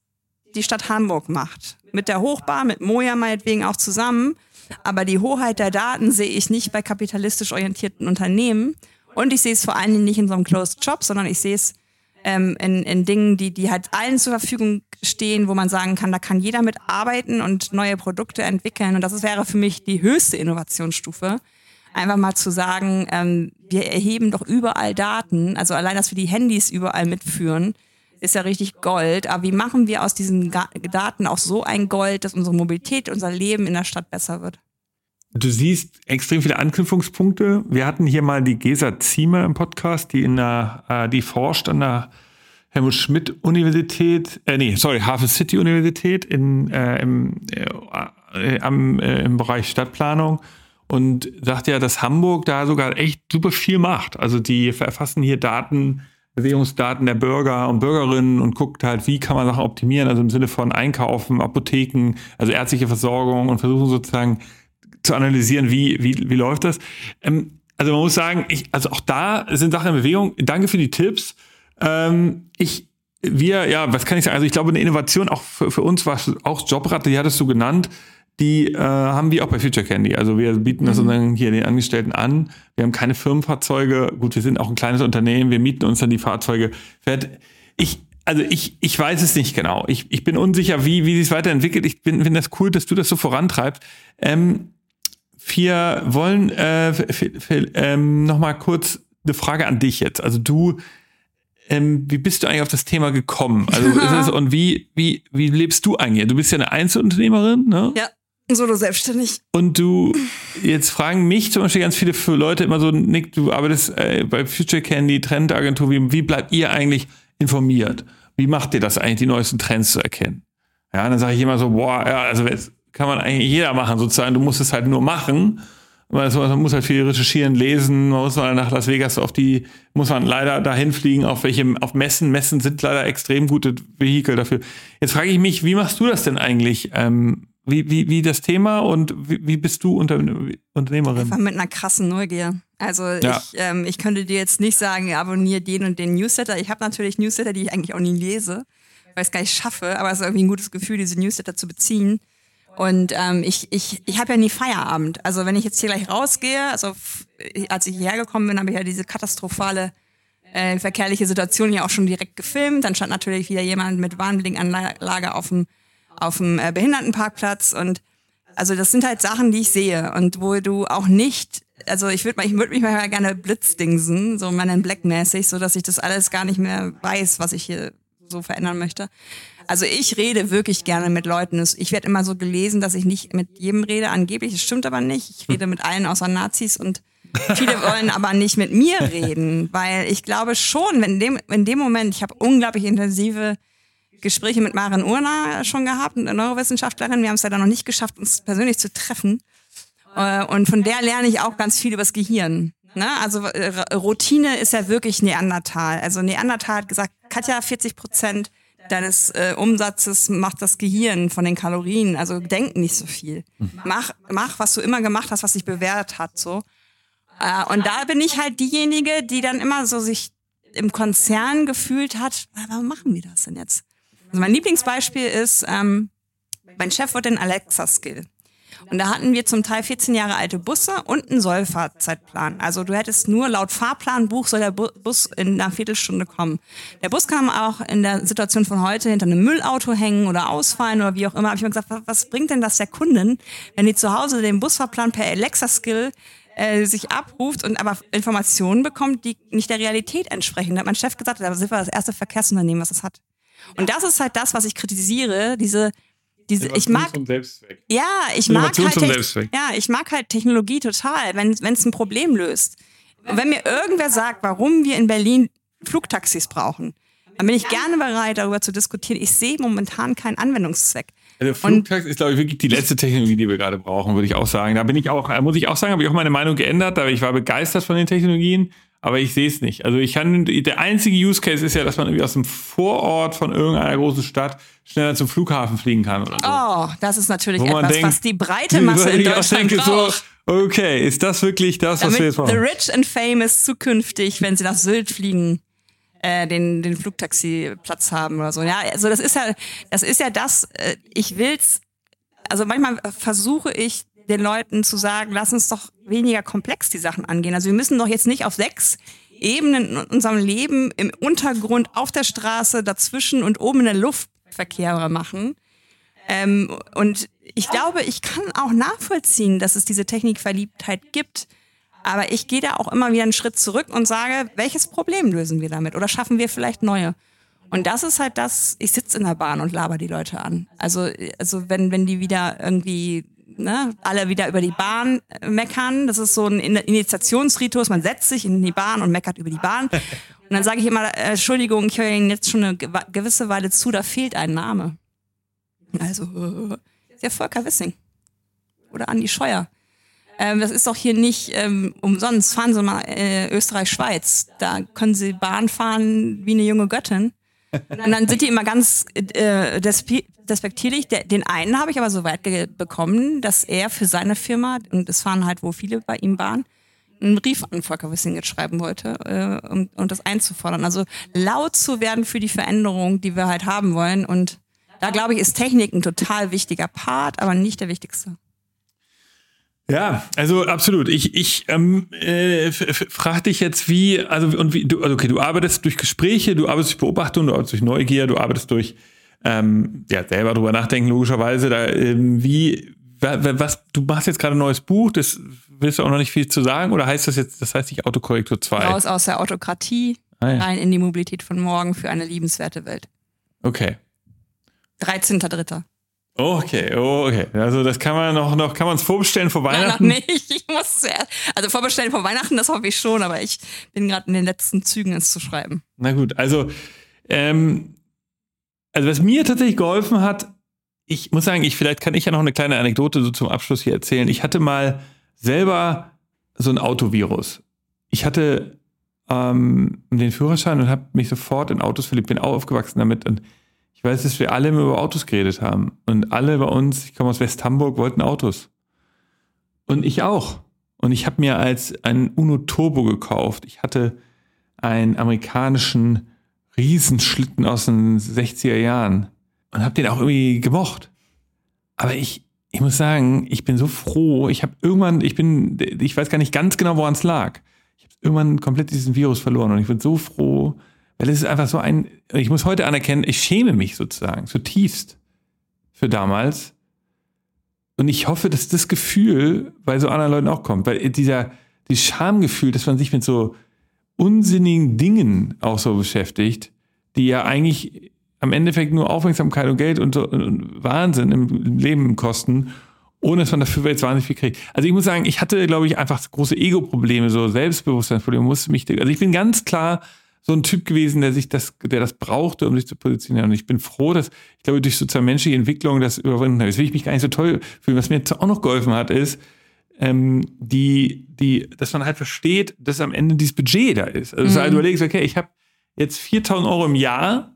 die Stadt Hamburg macht. Mit der Hochbahn, mit Moja meinetwegen auch zusammen. Aber die Hoheit der Daten sehe ich nicht bei kapitalistisch orientierten Unternehmen. Und ich sehe es vor allen Dingen nicht in so einem Closed Shop, sondern ich sehe es ähm, in, in Dingen, die, die halt allen zur Verfügung stehen, wo man sagen kann, da kann jeder mit arbeiten und neue Produkte entwickeln. Und das wäre für mich die höchste Innovationsstufe. Einfach mal zu sagen, ähm, wir erheben doch überall Daten, also allein, dass wir die Handys überall mitführen, ist ja richtig Gold. Aber wie machen wir aus diesen Daten auch so ein Gold, dass unsere Mobilität, unser Leben in der Stadt besser wird? Du siehst extrem viele Anknüpfungspunkte. Wir hatten hier mal die Gesa Ziemer im Podcast, die in der, äh, die forscht an der Helmut Schmidt Universität, äh, nee, sorry, Hafen City Universität in, äh, im, äh, am, äh, im Bereich Stadtplanung und sagt ja, dass Hamburg da sogar echt super viel macht. Also die verfassen hier Daten Bewegungsdaten der Bürger und Bürgerinnen und guckt halt, wie kann man Sachen optimieren, also im Sinne von Einkaufen, Apotheken, also ärztliche Versorgung und versuchen sozusagen zu analysieren, wie, wie, wie läuft das. Ähm, also man muss sagen, ich, also auch da sind Sachen in Bewegung. Danke für die Tipps. Ähm, ich, wir, ja, was kann ich sagen? Also ich glaube, eine Innovation auch für, für uns war auch Jobrad, die hattest du genannt die äh, haben wir auch bei Future Candy. Also wir bieten das mhm. dann hier den Angestellten an. Wir haben keine Firmenfahrzeuge. Gut, wir sind auch ein kleines Unternehmen. Wir mieten uns dann die Fahrzeuge. Ich, also ich, ich weiß es nicht genau. Ich, ich bin unsicher, wie, wie sich es weiterentwickelt. Ich finde das cool, dass du das so vorantreibst. Ähm, wir wollen äh, ähm, noch mal kurz eine Frage an dich jetzt. Also du, ähm, wie bist du eigentlich auf das Thema gekommen? Also ist es, und wie, wie, wie lebst du eigentlich? Du bist ja eine Einzelunternehmerin, ne? Ja. Solo selbstständig. Und du, jetzt fragen mich zum Beispiel ganz viele Leute immer so, Nick, du arbeitest äh, bei Future Candy, Trendagentur, wie, wie bleibt ihr eigentlich informiert? Wie macht ihr das eigentlich, die neuesten Trends zu erkennen? Ja, dann sage ich immer so, boah, ja, also kann man eigentlich jeder machen sozusagen, du musst es halt nur machen. Man muss halt viel recherchieren, lesen, man muss mal nach Las Vegas auf die, muss man leider dahin fliegen, auf welche, auf Messen. Messen sind leider extrem gute Vehikel dafür. Jetzt frage ich mich, wie machst du das denn eigentlich? Ähm, wie, wie, wie das Thema und wie, wie bist du Unter Unternehmerin? Einfach mit einer krassen Neugier. Also ja. ich, ähm, ich könnte dir jetzt nicht sagen, abonniere den und den Newsletter. Ich habe natürlich Newsletter, die ich eigentlich auch nie lese, weil ich es gar nicht schaffe, aber es ist irgendwie ein gutes Gefühl, diese Newsletter zu beziehen. Und ähm, ich, ich, ich habe ja nie Feierabend. Also wenn ich jetzt hier gleich rausgehe, also als ich hierher gekommen bin, habe ich ja diese katastrophale äh, verkehrliche Situation ja auch schon direkt gefilmt. Dann stand natürlich wieder jemand mit Warnblinkanlage auf dem auf dem äh, Behindertenparkplatz und also das sind halt Sachen, die ich sehe und wo du auch nicht, also ich würde ich würd mich mal gerne blitzdingsen, so Man in Black mäßig, so dass ich das alles gar nicht mehr weiß, was ich hier so verändern möchte. Also ich rede wirklich gerne mit Leuten. Ich werde immer so gelesen, dass ich nicht mit jedem rede. Angeblich, das stimmt aber nicht. Ich rede mit allen außer Nazis und viele wollen aber nicht mit mir reden, weil ich glaube schon, wenn dem, in dem Moment, ich habe unglaublich intensive Gespräche mit Maren Urner schon gehabt, eine Neurowissenschaftlerin. Wir haben es dann noch nicht geschafft, uns persönlich zu treffen. Äh, und von der lerne ich auch ganz viel übers Gehirn. Ne? Also äh, Routine ist ja wirklich Neandertal. Also Neandertal hat gesagt, Katja, 40 Prozent deines äh, Umsatzes macht das Gehirn von den Kalorien. Also denk nicht so viel. Mach, mach, was du immer gemacht hast, was sich bewährt hat. So. Äh, und da bin ich halt diejenige, die dann immer so sich im Konzern gefühlt hat, warum machen wir das denn jetzt? Also mein Lieblingsbeispiel ist, ähm, mein Chef wird den Alexa-Skill. Und da hatten wir zum Teil 14 Jahre alte Busse und einen Sollfahrtzeitplan. Also du hättest nur laut Fahrplanbuch soll der Bus in einer Viertelstunde kommen. Der Bus kann auch in der Situation von heute hinter einem Müllauto hängen oder ausfallen oder wie auch immer. Hab ich mir gesagt, was bringt denn das der Kunden, wenn die zu Hause den Busfahrplan per Alexa-Skill äh, sich abruft und aber Informationen bekommt, die nicht der Realität entsprechen. Da hat mein Chef gesagt, da sind wir das erste Verkehrsunternehmen, was das hat. Und das ist halt das, was ich kritisiere, diese diese, ich mag, ja, ich mag halt, ja, ich mag halt Technologie total, wenn es ein Problem löst. Und wenn mir irgendwer sagt, warum wir in Berlin Flugtaxis brauchen, dann bin ich gerne bereit, darüber zu diskutieren. Ich sehe momentan keinen Anwendungszweck. Also Flugtaxi ist, glaube ich, wirklich die letzte Technologie, die wir gerade brauchen, würde ich auch sagen. Da bin ich auch, muss ich auch sagen, habe ich auch meine Meinung geändert, aber ich war begeistert von den Technologien aber ich sehe es nicht. Also ich kann, der einzige Use Case ist ja, dass man irgendwie aus dem Vorort von irgendeiner großen Stadt schneller zum Flughafen fliegen kann oder so. Oh, das ist natürlich Wo etwas, denkt, was die breite Masse in Deutschland denke, braucht. So, okay, ist das wirklich das, Damit was wir jetzt brauchen? The rich and famous zukünftig, wenn sie nach Sylt fliegen, äh, den, den Flugtaxi-Platz haben oder so. Ja, also das ist ja, das ist ja das, äh, ich will's, also manchmal versuche ich den Leuten zu sagen, lass uns doch weniger komplex die Sachen angehen. Also wir müssen doch jetzt nicht auf sechs Ebenen in unserem Leben im Untergrund, auf der Straße, dazwischen und oben in der Luft Verkehre machen. Ähm, und ich glaube, ich kann auch nachvollziehen, dass es diese Technikverliebtheit gibt. Aber ich gehe da auch immer wieder einen Schritt zurück und sage, welches Problem lösen wir damit? Oder schaffen wir vielleicht neue? Und das ist halt das, ich sitze in der Bahn und laber die Leute an. Also, also wenn, wenn die wieder irgendwie ne, alle wieder über die Bahn äh, meckern. Das ist so ein Initiationsritus. Man setzt sich in die Bahn und meckert über die Bahn. Und dann sage ich immer, äh, Entschuldigung, ich höre Ihnen jetzt schon eine gewisse Weile zu, da fehlt ein Name. Also, äh, der Volker Wissing. Oder Andi Scheuer. Ähm, das ist doch hier nicht ähm, umsonst. Fahren Sie mal äh, Österreich-Schweiz. Da können Sie Bahn fahren wie eine junge Göttin. Und dann sind die immer ganz äh, despektierlich. Den einen habe ich aber so weit bekommen, dass er für seine Firma, und es fahren halt, wo viele bei ihm waren, einen Brief an Volker Wissing schreiben wollte, äh, um, um das einzufordern. Also laut zu werden für die Veränderung, die wir halt haben wollen. Und da glaube ich, ist Technik ein total wichtiger Part, aber nicht der wichtigste. Ja, also absolut. Ich, ich ähm, äh, frage dich jetzt, wie, also und wie, du, also okay, du arbeitest durch Gespräche, du arbeitest durch Beobachtung, du arbeitest durch Neugier, du arbeitest durch ähm, ja, selber drüber nachdenken, logischerweise. Da, ähm, wie, was, du machst jetzt gerade ein neues Buch, das willst du auch noch nicht viel zu sagen, oder heißt das jetzt, das heißt nicht Autokorrektur 2? Raus aus der Autokratie, ah, ja. rein in die Mobilität von morgen für eine liebenswerte Welt. Okay. 13.3. Okay, oh, okay. Also das kann man noch, noch kann man es vorbestellen vor Weihnachten? Nein, noch nicht. Ich muss zuerst, also vorbestellen vor Weihnachten, das hoffe ich schon, aber ich bin gerade in den letzten Zügen, es zu schreiben. Na gut, also ähm, also was mir tatsächlich geholfen hat, ich muss sagen, ich vielleicht kann ich ja noch eine kleine Anekdote so zum Abschluss hier erzählen. Ich hatte mal selber so ein Autovirus. Ich hatte ähm, den Führerschein und habe mich sofort in Autos verliebt, bin auch aufgewachsen damit und ich weiß, dass wir alle immer über Autos geredet haben. Und alle bei uns, ich komme aus West-Hamburg, wollten Autos. Und ich auch. Und ich habe mir als ein Uno Turbo gekauft. Ich hatte einen amerikanischen Riesenschlitten aus den 60er Jahren und habe den auch irgendwie gemocht. Aber ich, ich muss sagen, ich bin so froh. Ich habe irgendwann, ich bin, ich weiß gar nicht ganz genau, woran es lag. Ich habe irgendwann komplett diesen Virus verloren und ich bin so froh, weil es ist einfach so ein, ich muss heute anerkennen, ich schäme mich sozusagen zutiefst für damals. Und ich hoffe, dass das Gefühl bei so anderen Leuten auch kommt, weil dieser, dieses Schamgefühl, dass man sich mit so unsinnigen Dingen auch so beschäftigt, die ja eigentlich am Endeffekt nur Aufmerksamkeit und Geld und, und Wahnsinn im Leben kosten, ohne dass man dafür jetzt wahnsinnig viel kriegt. Also ich muss sagen, ich hatte, glaube ich, einfach große Ego-Probleme, so Selbstbewusstseinsprobleme, musste mich, also ich bin ganz klar so ein Typ gewesen, der sich das, der das brauchte, um sich zu positionieren. Und ich bin froh, dass ich glaube, durch sozusagen menschliche Entwicklung das überwunden habe. Jetzt will ich mich gar nicht so toll fühlen. Was mir jetzt auch noch geholfen hat, ist, ähm, die, die, dass man halt versteht, dass am Ende dieses Budget da ist. Also, mhm. halt überlegst, okay, ich habe jetzt 4000 Euro im Jahr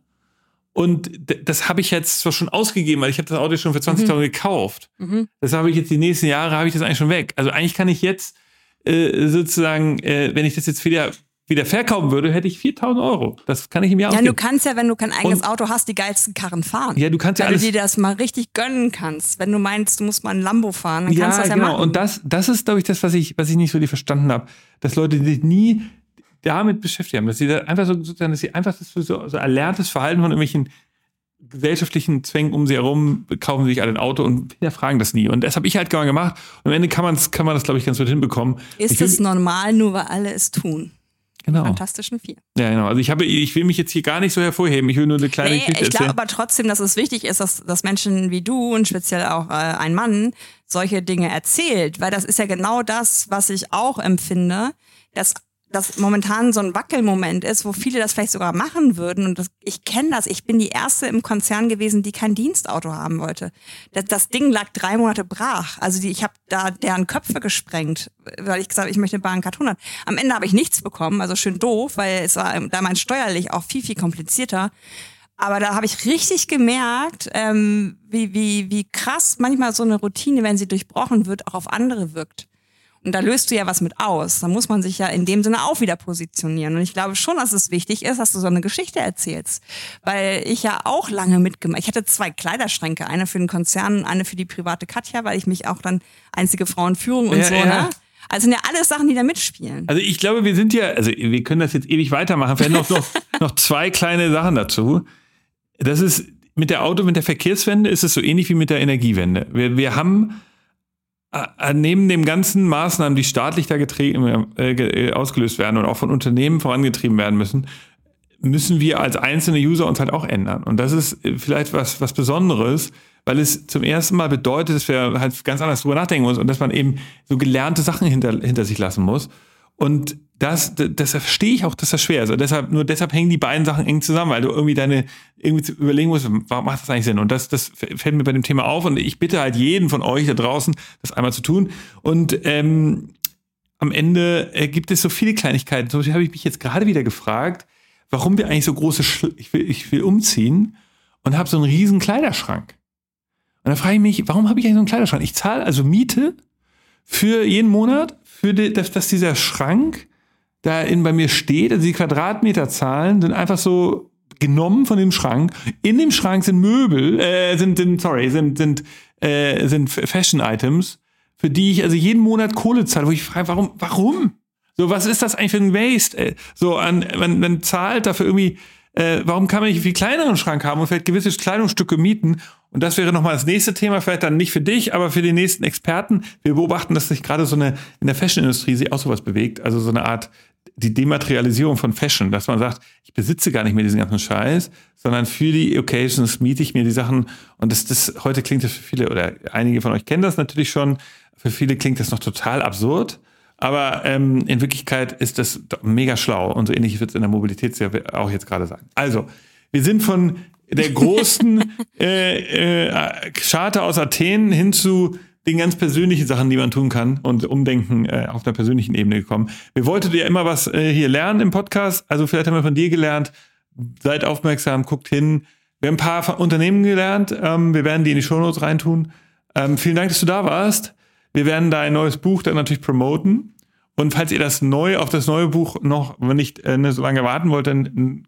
und das habe ich jetzt zwar schon ausgegeben, weil ich habe das Auto schon für 20.000 mhm. gekauft. Mhm. Das habe ich jetzt die nächsten Jahre, habe ich das eigentlich schon weg. Also eigentlich kann ich jetzt äh, sozusagen, äh, wenn ich das jetzt wieder wieder verkaufen würde, hätte ich 4000 Euro. Das kann ich im Jahr Ja, ausgeben. du kannst ja, wenn du kein eigenes und, Auto hast, die geilsten Karren fahren. Ja, du kannst ja weil alles. du dir das mal richtig gönnen kannst. Wenn du meinst, du musst mal ein Lambo fahren, dann kannst du das ja genau. machen. Und das, das ist, glaube ich, das, was ich, was ich nicht so verstanden habe. Dass Leute sich nie damit beschäftigt haben, dass sie da einfach so, sozusagen, dass sie einfach das so, so erlerntes Verhalten von irgendwelchen gesellschaftlichen Zwängen um sie herum kaufen sie sich alle ein Auto und hinterfragen das nie. Und das habe ich halt gemacht. Und am Ende kann, man's, kann man das, glaube ich, ganz gut hinbekommen. Ist es normal, nur weil alle es tun? Genau. Fantastischen Vier. Ja, genau. Also ich habe, ich will mich jetzt hier gar nicht so hervorheben. Ich will nur eine kleine nee, Geschichte Ich glaube aber trotzdem, dass es wichtig ist, dass, dass Menschen wie du und speziell auch äh, ein Mann solche Dinge erzählt, weil das ist ja genau das, was ich auch empfinde, dass das momentan so ein Wackelmoment ist, wo viele das vielleicht sogar machen würden. Und das, ich kenne das. Ich bin die erste im Konzern gewesen, die kein Dienstauto haben wollte. Das, das Ding lag drei Monate brach. Also die, ich habe da deren Köpfe gesprengt, weil ich gesagt habe, ich möchte Bahn Cut 100. Am Ende habe ich nichts bekommen, also schön doof, weil es war damals steuerlich auch viel, viel komplizierter. Aber da habe ich richtig gemerkt, ähm, wie, wie, wie krass manchmal so eine Routine, wenn sie durchbrochen wird, auch auf andere wirkt. Und da löst du ja was mit aus. Da muss man sich ja in dem Sinne auch wieder positionieren. Und ich glaube schon, dass es wichtig ist, dass du so eine Geschichte erzählst. Weil ich ja auch lange mitgemacht. Ich hatte zwei Kleiderschränke, eine für den Konzern und eine für die private Katja, weil ich mich auch dann einzige Frauenführung und ja, so, ja. ne? Also sind ja alles Sachen, die da mitspielen. Also ich glaube, wir sind ja, also wir können das jetzt ewig weitermachen. Vielleicht noch, noch, noch zwei kleine Sachen dazu. Das ist mit der Auto, mit der Verkehrswende ist es so ähnlich wie mit der Energiewende. Wir, wir haben neben den ganzen Maßnahmen, die staatlich da äh, äh, ausgelöst werden und auch von Unternehmen vorangetrieben werden müssen, müssen wir als einzelne User uns halt auch ändern. Und das ist äh, vielleicht was, was Besonderes, weil es zum ersten Mal bedeutet, dass wir halt ganz anders drüber nachdenken müssen und dass man eben so gelernte Sachen hinter, hinter sich lassen muss. Und das, das, verstehe ich auch, dass das schwer ist. Und deshalb, nur deshalb hängen die beiden Sachen eng zusammen, weil du irgendwie deine, irgendwie überlegen musst, warum macht das eigentlich Sinn? Und das, das fällt mir bei dem Thema auf. Und ich bitte halt jeden von euch da draußen, das einmal zu tun. Und ähm, am Ende äh, gibt es so viele Kleinigkeiten. Zum Beispiel habe ich mich jetzt gerade wieder gefragt, warum wir eigentlich so große, Sch ich will, ich will umziehen und habe so einen riesen Kleiderschrank. Und dann frage ich mich, warum habe ich eigentlich so einen Kleiderschrank? Ich zahle also Miete für jeden Monat, für die, dass, dass dieser Schrank da in, bei mir steht, also die Quadratmeterzahlen sind einfach so genommen von dem Schrank. In dem Schrank sind Möbel, äh, sind, sind sorry, sind, sind, äh, sind Fashion-Items, für die ich also jeden Monat Kohle zahle, wo ich frage, warum, warum? So, was ist das eigentlich für ein Waste? Ey? So, an, man, man zahlt dafür irgendwie, äh, warum kann man nicht viel kleineren Schrank haben und vielleicht gewisse Kleidungsstücke mieten? Und das wäre nochmal das nächste Thema, vielleicht dann nicht für dich, aber für die nächsten Experten. Wir beobachten, dass sich gerade so eine, in der Fashion-Industrie sich auch sowas bewegt. Also so eine Art die Dematerialisierung von Fashion, dass man sagt, ich besitze gar nicht mehr diesen ganzen Scheiß, sondern für die Occasions miete ich mir die Sachen. Und das, das heute klingt das für viele, oder einige von euch kennen das natürlich schon, für viele klingt das noch total absurd. Aber ähm, in Wirklichkeit ist das mega schlau und so ähnlich wird es in der Mobilität auch jetzt gerade sein. Also, wir sind von der großen äh, äh, Charta aus Athen hin zu den ganz persönlichen Sachen, die man tun kann und Umdenken äh, auf einer persönlichen Ebene gekommen. Wir wollten ja immer was äh, hier lernen im Podcast, also vielleicht haben wir von dir gelernt. Seid aufmerksam, guckt hin. Wir haben ein paar Unternehmen gelernt. Ähm, wir werden die in die Shownotes reintun. Ähm, vielen Dank, dass du da warst. Wir werden da ein neues Buch dann natürlich promoten. Und falls ihr das neu auf das neue Buch noch nicht äh, ne, so lange warten wollt, dann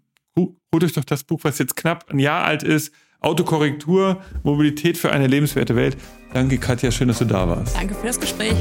holt euch doch das Buch, was jetzt knapp ein Jahr alt ist. Autokorrektur, Mobilität für eine lebenswerte Welt. Danke, Katja, schön, dass du da warst. Danke für das Gespräch.